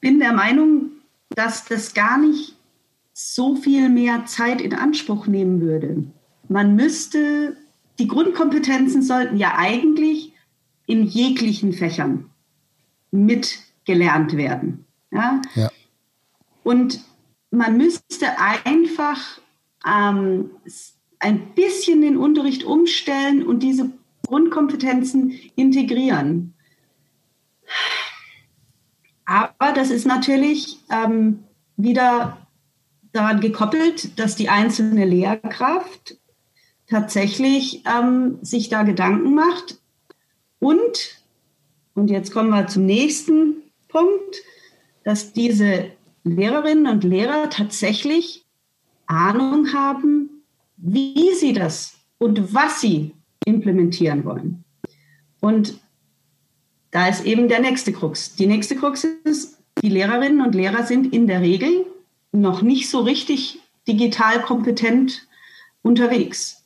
bin der Meinung, dass das gar nicht so viel mehr Zeit in Anspruch nehmen würde. Man müsste, die Grundkompetenzen sollten ja eigentlich in jeglichen Fächern mitgelernt werden. Ja? ja. Und man müsste einfach ähm, ein bisschen den Unterricht umstellen und diese Grundkompetenzen integrieren. Aber das ist natürlich ähm, wieder daran gekoppelt, dass die einzelne Lehrkraft tatsächlich ähm, sich da Gedanken macht und, und jetzt kommen wir zum nächsten Punkt, dass diese Lehrerinnen und Lehrer tatsächlich Ahnung haben, wie sie das und was sie implementieren wollen. Und da ist eben der nächste Krux. Die nächste Krux ist, die Lehrerinnen und Lehrer sind in der Regel noch nicht so richtig digital kompetent unterwegs.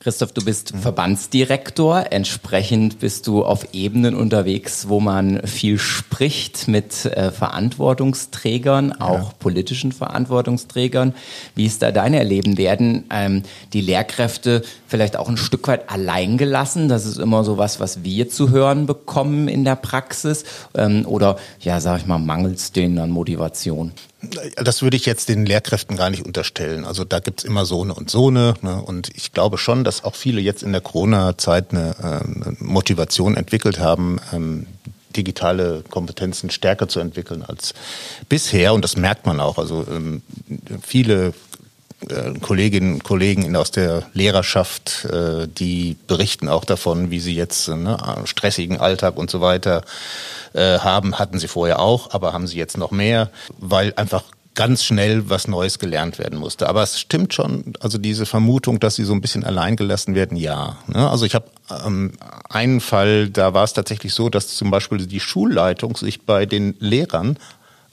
Christoph, du bist Verbandsdirektor. Entsprechend bist du auf Ebenen unterwegs, wo man viel spricht mit äh, Verantwortungsträgern, auch ja. politischen Verantwortungsträgern. Wie ist da dein Erleben? Werden ähm, die Lehrkräfte vielleicht auch ein Stück weit allein gelassen? Das ist immer so was, was wir zu hören bekommen in der Praxis. Ähm, oder, ja, sag ich mal, mangelt es denen an Motivation? Das würde ich jetzt den Lehrkräften gar nicht unterstellen. Also da gibt's immer so eine und so eine. Ne? Und ich glaube schon, dass auch viele jetzt in der Corona-Zeit eine, äh, Motivation entwickelt haben, ähm, digitale Kompetenzen stärker zu entwickeln als bisher. Und das merkt man auch. Also ähm, viele Kolleginnen und Kollegen aus der Lehrerschaft, äh, die berichten auch davon, wie sie jetzt ne, stressigen Alltag und so weiter äh, haben, hatten sie vorher auch, aber haben sie jetzt noch mehr, weil einfach ganz schnell was Neues gelernt werden musste. Aber es stimmt schon, also diese Vermutung, dass sie so ein bisschen allein gelassen werden, ja. Ne? Also ich habe ähm, einen Fall, da war es tatsächlich so, dass zum Beispiel die Schulleitung sich bei den Lehrern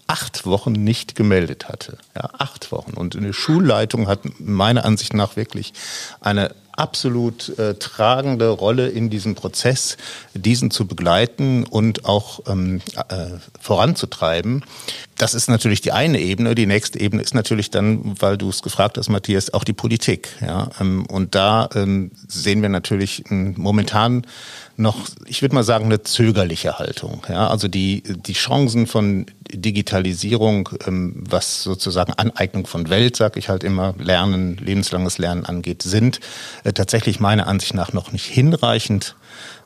acht Wochen nicht gemeldet hatte. Ja, acht Wochen. Und eine Schulleitung hat meiner Ansicht nach wirklich eine absolut äh, tragende Rolle in diesem Prozess, diesen zu begleiten und auch ähm, äh, voranzutreiben. Das ist natürlich die eine Ebene. Die nächste Ebene ist natürlich dann, weil du es gefragt hast, Matthias, auch die Politik. Ja, ähm, und da ähm, sehen wir natürlich momentan noch, ich würde mal sagen, eine zögerliche Haltung. Ja, also die, die Chancen von Digitalisierung, ähm, was sozusagen Aneignung von Welt, sag ich halt immer, Lernen, lebenslanges Lernen angeht, sind tatsächlich meiner Ansicht nach noch nicht hinreichend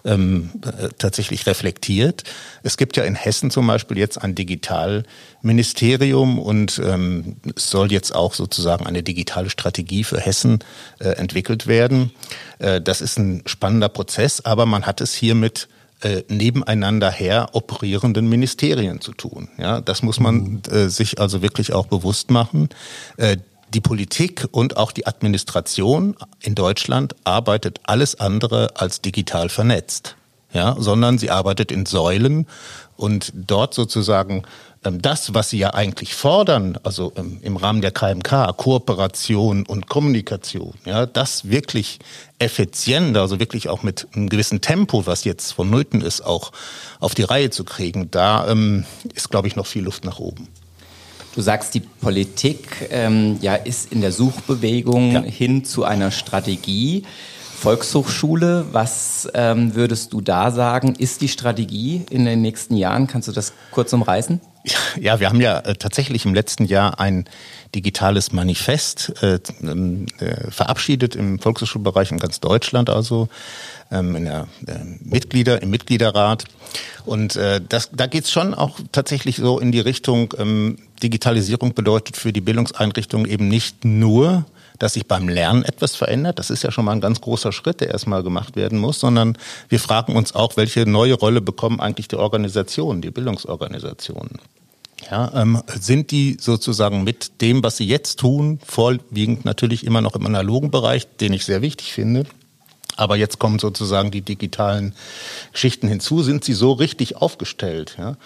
ähm, äh, tatsächlich reflektiert. Es gibt ja in Hessen zum Beispiel jetzt ein Digitalministerium und ähm, es soll jetzt auch sozusagen eine digitale Strategie für Hessen äh, entwickelt werden. Äh, das ist ein spannender Prozess, aber man hat es hier mit äh, nebeneinander her operierenden Ministerien zu tun. Ja, das muss man mhm. äh, sich also wirklich auch bewusst machen. Äh, die Politik und auch die Administration in Deutschland arbeitet alles andere als digital vernetzt, ja, sondern sie arbeitet in Säulen und dort sozusagen ähm, das, was sie ja eigentlich fordern, also im Rahmen der KMK, Kooperation und Kommunikation, ja, das wirklich effizient, also wirklich auch mit einem gewissen Tempo, was jetzt vonnöten ist, auch auf die Reihe zu kriegen, da ähm, ist, glaube ich, noch viel Luft nach oben. Du sagst, die Politik ähm, ja, ist in der Suchbewegung ja. hin zu einer Strategie. Volkshochschule, was ähm, würdest du da sagen? Ist die Strategie in den nächsten Jahren? Kannst du das kurz umreißen? Ja, wir haben ja äh, tatsächlich im letzten Jahr ein digitales Manifest äh, ähm, äh, verabschiedet im Volkshochschulbereich in ganz Deutschland, also ähm, in der äh, Mitglieder im Mitgliederrat. Und äh, das, da geht's schon auch tatsächlich so in die Richtung, ähm, Digitalisierung bedeutet für die Bildungseinrichtungen eben nicht nur, dass sich beim Lernen etwas verändert. Das ist ja schon mal ein ganz großer Schritt, der erstmal gemacht werden muss, sondern wir fragen uns auch, welche neue Rolle bekommen eigentlich die Organisationen, die Bildungsorganisationen. Ja, ähm, sind die sozusagen mit dem, was sie jetzt tun, vorwiegend natürlich immer noch im analogen Bereich, den ich sehr wichtig finde, aber jetzt kommen sozusagen die digitalen Geschichten hinzu. Sind sie so richtig aufgestellt? Ja?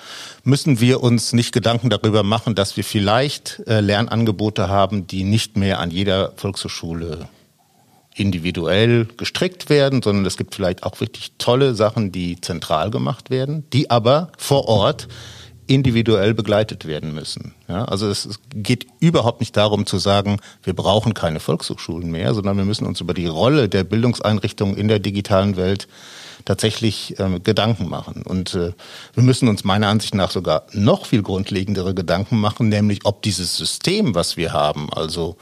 Müssen wir uns nicht Gedanken darüber machen, dass wir vielleicht äh, Lernangebote haben, die nicht mehr an jeder Volkshochschule individuell gestrickt werden, sondern es gibt vielleicht auch wirklich tolle Sachen, die zentral gemacht werden, die aber vor Ort individuell begleitet werden müssen. Ja, also es, geht überhaupt nicht darum zu sagen, wir brauchen keine Volkshochschulen mehr, sondern wir müssen uns über die Rolle der Bildungseinrichtungen in der digitalen Welt tatsächlich ähm, Gedanken machen. Und äh, wir müssen uns meiner Ansicht nach sogar noch viel grundlegendere Gedanken machen, nämlich ob dieses System, was wir haben, also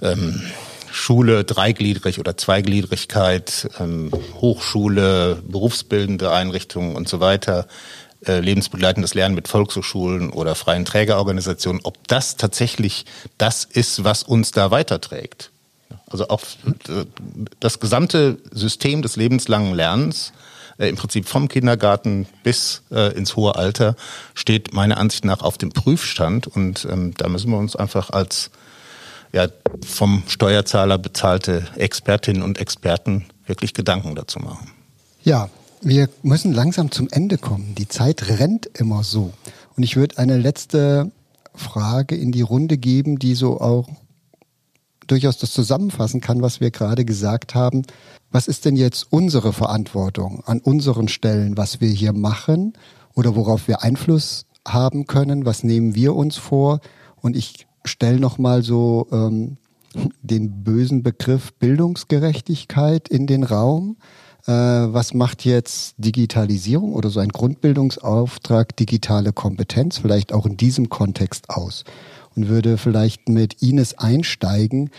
ähm, Schule dreigliedrig oder Zweigliedrigkeit, ähm, Hochschule, berufsbildende Einrichtungen und so weiter, äh, lebensbegleitendes Lernen mit Volkshochschulen oder freien Trägerorganisationen, ob das tatsächlich das ist, was uns da weiterträgt. Also auch äh, das gesamte System des lebenslangen Lernens, äh, im Prinzip vom Kindergarten bis ins hohe Alter, steht meiner Ansicht nach auf dem Prüfstand und ähm, da müssen wir uns einfach als ja, vom Steuerzahler bezahlte Expertinnen und Experten wirklich Gedanken dazu machen. Ja, wir müssen langsam zum Ende kommen. Die Zeit rennt immer so. Und ich würde eine letzte Frage in die Runde geben, die so auch durchaus das zusammenfassen kann, was wir gerade gesagt haben. Was ist denn jetzt unsere Verantwortung an unseren Stellen, was wir hier machen oder worauf wir Einfluss haben können? Was nehmen wir uns vor? Und ich stelle noch mal so ähm, den bösen Begriff Bildungsgerechtigkeit in den Raum. Äh, was macht jetzt Digitalisierung oder so ein Grundbildungsauftrag digitale Kompetenz vielleicht auch in diesem Kontext aus? Und würde vielleicht mit Ines einsteigen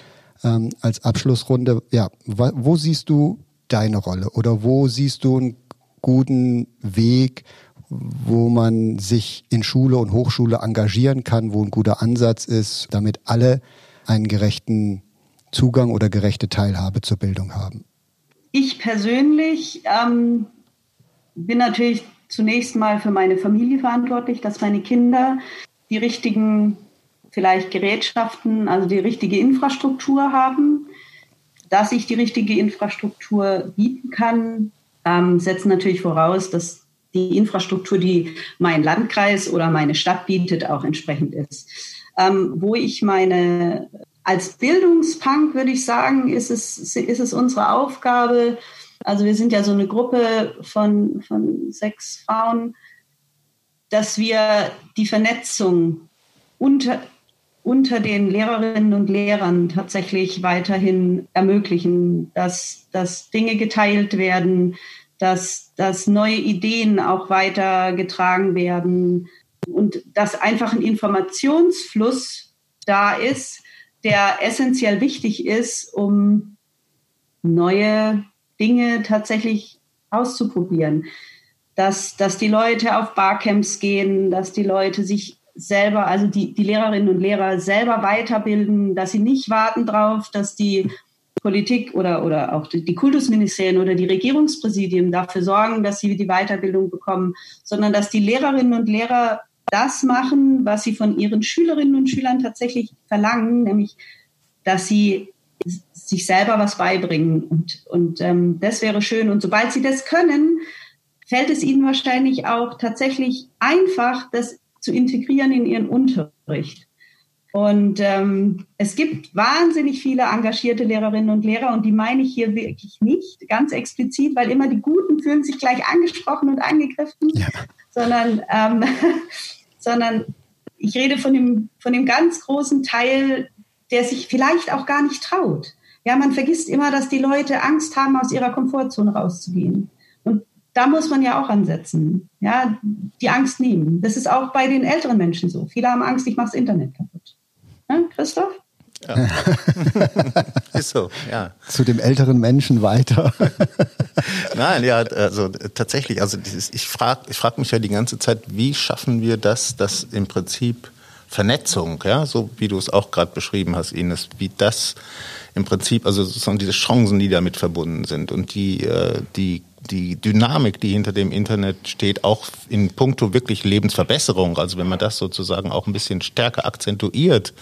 ähm, als Abschlussrunde. Ja, wo siehst du deine Rolle oder wo siehst du einen guten Weg, wo man sich in Schule und Hochschule engagieren kann, wo ein guter Ansatz ist, damit alle einen gerechten Zugang oder gerechte Teilhabe zur Bildung haben? Ich persönlich ähm, bin natürlich zunächst mal für meine Familie verantwortlich, dass meine Kinder die richtigen vielleicht Gerätschaften, also die richtige Infrastruktur haben. Dass ich die richtige Infrastruktur bieten kann, ähm, setzt natürlich voraus, dass die Infrastruktur, die mein Landkreis oder meine Stadt bietet, auch entsprechend ist. Ähm, wo ich meine, als Bildungspunk würde ich sagen, ist es, ist es unsere Aufgabe, also wir sind ja so eine Gruppe von, von sechs Frauen, dass wir die Vernetzung unter, unter den Lehrerinnen und Lehrern tatsächlich weiterhin ermöglichen, dass, dass Dinge geteilt werden, dass, dass neue Ideen auch weitergetragen werden und dass einfach ein Informationsfluss da ist, der essentiell wichtig ist, um neue Dinge tatsächlich auszuprobieren. Dass, dass die Leute auf Barcamps gehen, dass die Leute sich selber, also die, die Lehrerinnen und Lehrer selber weiterbilden, dass sie nicht warten drauf, dass die Politik oder, oder auch die Kultusministerien oder die Regierungspräsidien dafür sorgen, dass sie die Weiterbildung bekommen, sondern dass die Lehrerinnen und Lehrer das machen, was sie von ihren Schülerinnen und Schülern tatsächlich verlangen, nämlich dass sie sich selber was beibringen. Und, und ähm, das wäre schön. Und sobald sie das können, fällt es ihnen wahrscheinlich auch tatsächlich einfach, das zu integrieren in ihren Unterricht. Und ähm, es gibt wahnsinnig viele engagierte Lehrerinnen und Lehrer und die meine ich hier wirklich nicht ganz explizit, weil immer die Guten fühlen sich gleich angesprochen und angegriffen, ja. sondern, ähm, sondern ich rede von dem, von dem ganz großen Teil, der sich vielleicht auch gar nicht traut. Ja, man vergisst immer, dass die Leute Angst haben, aus ihrer Komfortzone rauszugehen. Und da muss man ja auch ansetzen. Ja, die Angst nehmen. Das ist auch bei den älteren Menschen so. Viele haben Angst, ich mache das Internet kaputt. Ne, Christoph? Ja. ist so, ja. Zu dem älteren Menschen weiter. Nein, ja, also tatsächlich, also dieses, ich frage ich frag mich ja die ganze Zeit, wie schaffen wir das, dass im Prinzip Vernetzung, ja, so wie du es auch gerade beschrieben hast, Ines, wie das im Prinzip, also sozusagen diese Chancen, die damit verbunden sind und die, äh, die die Dynamik, die hinter dem Internet steht, auch in puncto wirklich Lebensverbesserung, also wenn man das sozusagen auch ein bisschen stärker akzentuiert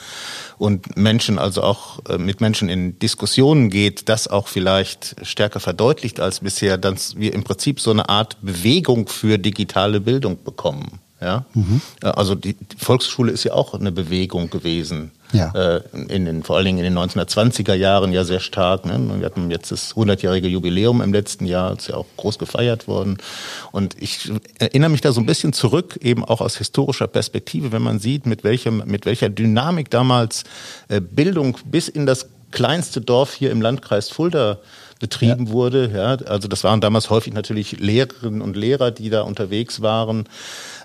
und Menschen, also auch äh, mit Menschen in Diskussionen geht, das auch vielleicht stärker verdeutlicht als bisher, dass wir im Prinzip so eine Art Bewegung für digitale Bildung bekommen. Ja? Mhm. Also die Volksschule ist ja auch eine Bewegung gewesen. Ja. Äh, in den, vor allen Dingen in den 1920er Jahren ja sehr stark. Ne? Wir hatten jetzt das 100-jährige Jubiläum im letzten Jahr, ist ja auch groß gefeiert worden. Und ich erinnere mich da so ein bisschen zurück, eben auch aus historischer Perspektive, wenn man sieht, mit, welchem, mit welcher Dynamik damals äh, Bildung bis in das kleinste Dorf hier im Landkreis Fulda betrieben ja. wurde. Ja, also das waren damals häufig natürlich Lehrerinnen und Lehrer, die da unterwegs waren.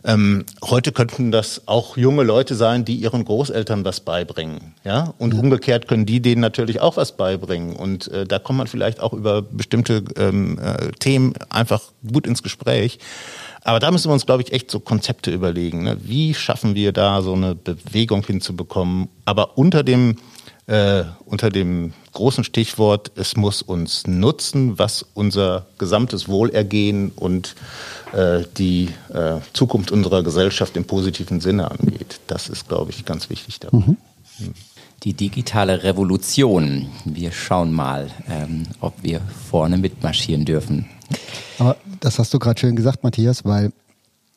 Ähm, heute könnten das auch junge Leute sein, die ihren Großeltern was beibringen. Ja? Und ja. umgekehrt können die denen natürlich auch was beibringen. Und äh, da kommt man vielleicht auch über bestimmte ähm, äh, Themen einfach gut ins Gespräch. Aber da müssen wir uns, glaube ich, echt so Konzepte überlegen. Ne? Wie schaffen wir da so eine Bewegung hinzubekommen, aber unter dem äh, unter dem großen Stichwort, es muss uns nutzen, was unser gesamtes Wohlergehen und äh, die äh, Zukunft unserer Gesellschaft im positiven Sinne angeht. Das ist, glaube ich, ganz wichtig dabei. Mhm. Hm. Die digitale Revolution. Wir schauen mal, ähm, ob wir vorne mitmarschieren dürfen. Aber das hast du gerade schön gesagt, Matthias, weil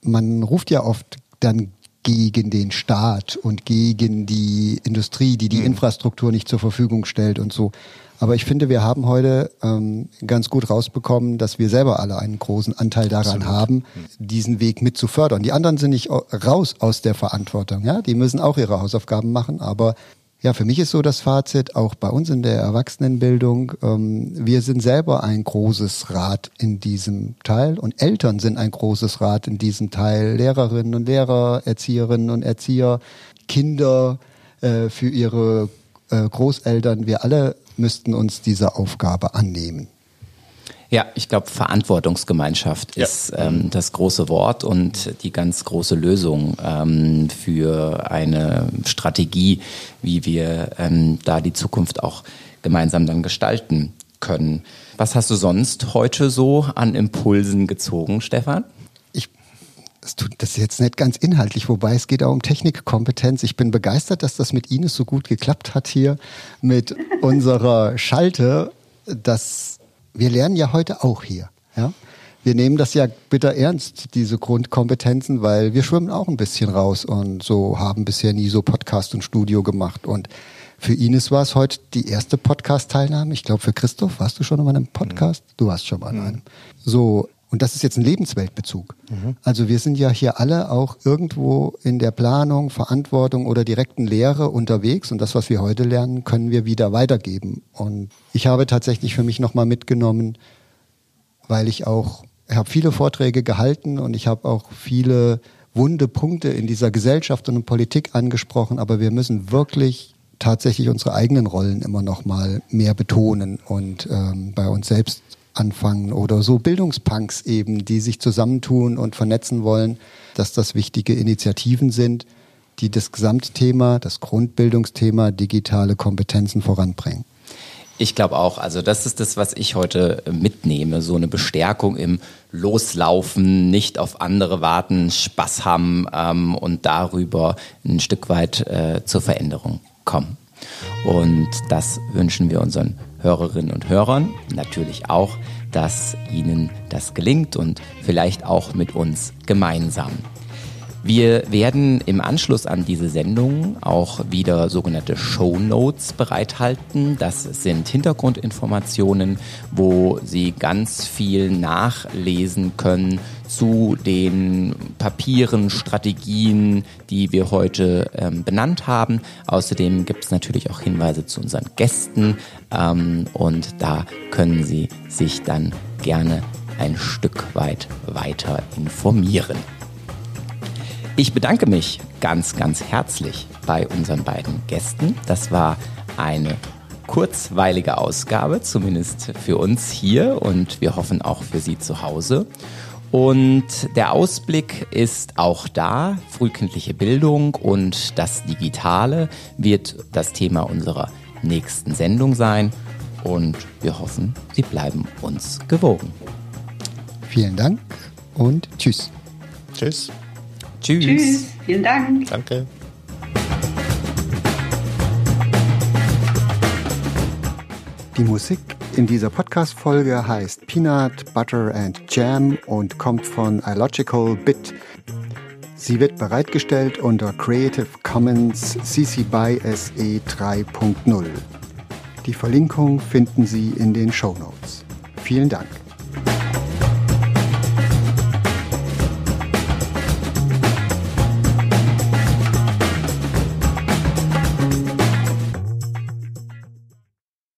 man ruft ja oft dann gegen den Staat und gegen die Industrie, die die mhm. Infrastruktur nicht zur Verfügung stellt und so. Aber ich finde, wir haben heute ähm, ganz gut rausbekommen, dass wir selber alle einen großen Anteil daran Absolut. haben, mhm. diesen Weg mit zu fördern. Die anderen sind nicht raus aus der Verantwortung. Ja, die müssen auch ihre Hausaufgaben machen, aber ja, für mich ist so das Fazit, auch bei uns in der Erwachsenenbildung, ähm, wir sind selber ein großes Rad in diesem Teil und Eltern sind ein großes Rad in diesem Teil, Lehrerinnen und Lehrer, Erzieherinnen und Erzieher, Kinder äh, für ihre äh, Großeltern, wir alle müssten uns dieser Aufgabe annehmen. Ja, ich glaube, Verantwortungsgemeinschaft ja. ist ähm, das große Wort und die ganz große Lösung ähm, für eine Strategie, wie wir ähm, da die Zukunft auch gemeinsam dann gestalten können. Was hast du sonst heute so an Impulsen gezogen, Stefan? Ich das tut das jetzt nicht ganz inhaltlich, wobei es geht auch um Technikkompetenz. Ich bin begeistert, dass das mit Ines so gut geklappt hat hier mit unserer Schalte. Das wir lernen ja heute auch hier. Ja? Wir nehmen das ja bitter ernst, diese Grundkompetenzen, weil wir schwimmen auch ein bisschen raus und so haben bisher nie so Podcast und Studio gemacht. Und für Ines war es heute die erste Podcast-Teilnahme. Ich glaube, für Christoph warst du schon mal in einem Podcast? Du warst schon mal in einem. So, und das ist jetzt ein Lebensweltbezug. Mhm. Also wir sind ja hier alle auch irgendwo in der Planung, Verantwortung oder direkten Lehre unterwegs und das, was wir heute lernen, können wir wieder weitergeben. Und ich habe tatsächlich für mich nochmal mitgenommen, weil ich auch, ich habe viele Vorträge gehalten und ich habe auch viele wunde Punkte in dieser Gesellschaft und in Politik angesprochen, aber wir müssen wirklich tatsächlich unsere eigenen Rollen immer noch mal mehr betonen und ähm, bei uns selbst anfangen oder so Bildungspunks eben, die sich zusammentun und vernetzen wollen, dass das wichtige Initiativen sind, die das Gesamtthema, das Grundbildungsthema digitale Kompetenzen voranbringen. Ich glaube auch, also das ist das, was ich heute mitnehme, so eine Bestärkung im Loslaufen, nicht auf andere warten, Spaß haben ähm, und darüber ein Stück weit äh, zur Veränderung kommen. Und das wünschen wir unseren Hörerinnen und Hörern natürlich auch, dass Ihnen das gelingt und vielleicht auch mit uns gemeinsam. Wir werden im Anschluss an diese Sendung auch wieder sogenannte Show Notes bereithalten. Das sind Hintergrundinformationen, wo Sie ganz viel nachlesen können zu den Papieren, Strategien, die wir heute ähm, benannt haben. Außerdem gibt es natürlich auch Hinweise zu unseren Gästen ähm, und da können Sie sich dann gerne ein Stück weit weiter informieren. Ich bedanke mich ganz, ganz herzlich bei unseren beiden Gästen. Das war eine kurzweilige Ausgabe, zumindest für uns hier und wir hoffen auch für Sie zu Hause. Und der Ausblick ist auch da. Frühkindliche Bildung und das Digitale wird das Thema unserer nächsten Sendung sein. Und wir hoffen, Sie bleiben uns gewogen. Vielen Dank und tschüss. Tschüss. Tschüss. Tschüss. Vielen Dank. Danke. Die Musik in dieser Podcast-Folge heißt Peanut, Butter and Jam und kommt von iLogical Bit. Sie wird bereitgestellt unter Creative Commons CC BY SE 3.0. Die Verlinkung finden Sie in den Show Notes. Vielen Dank.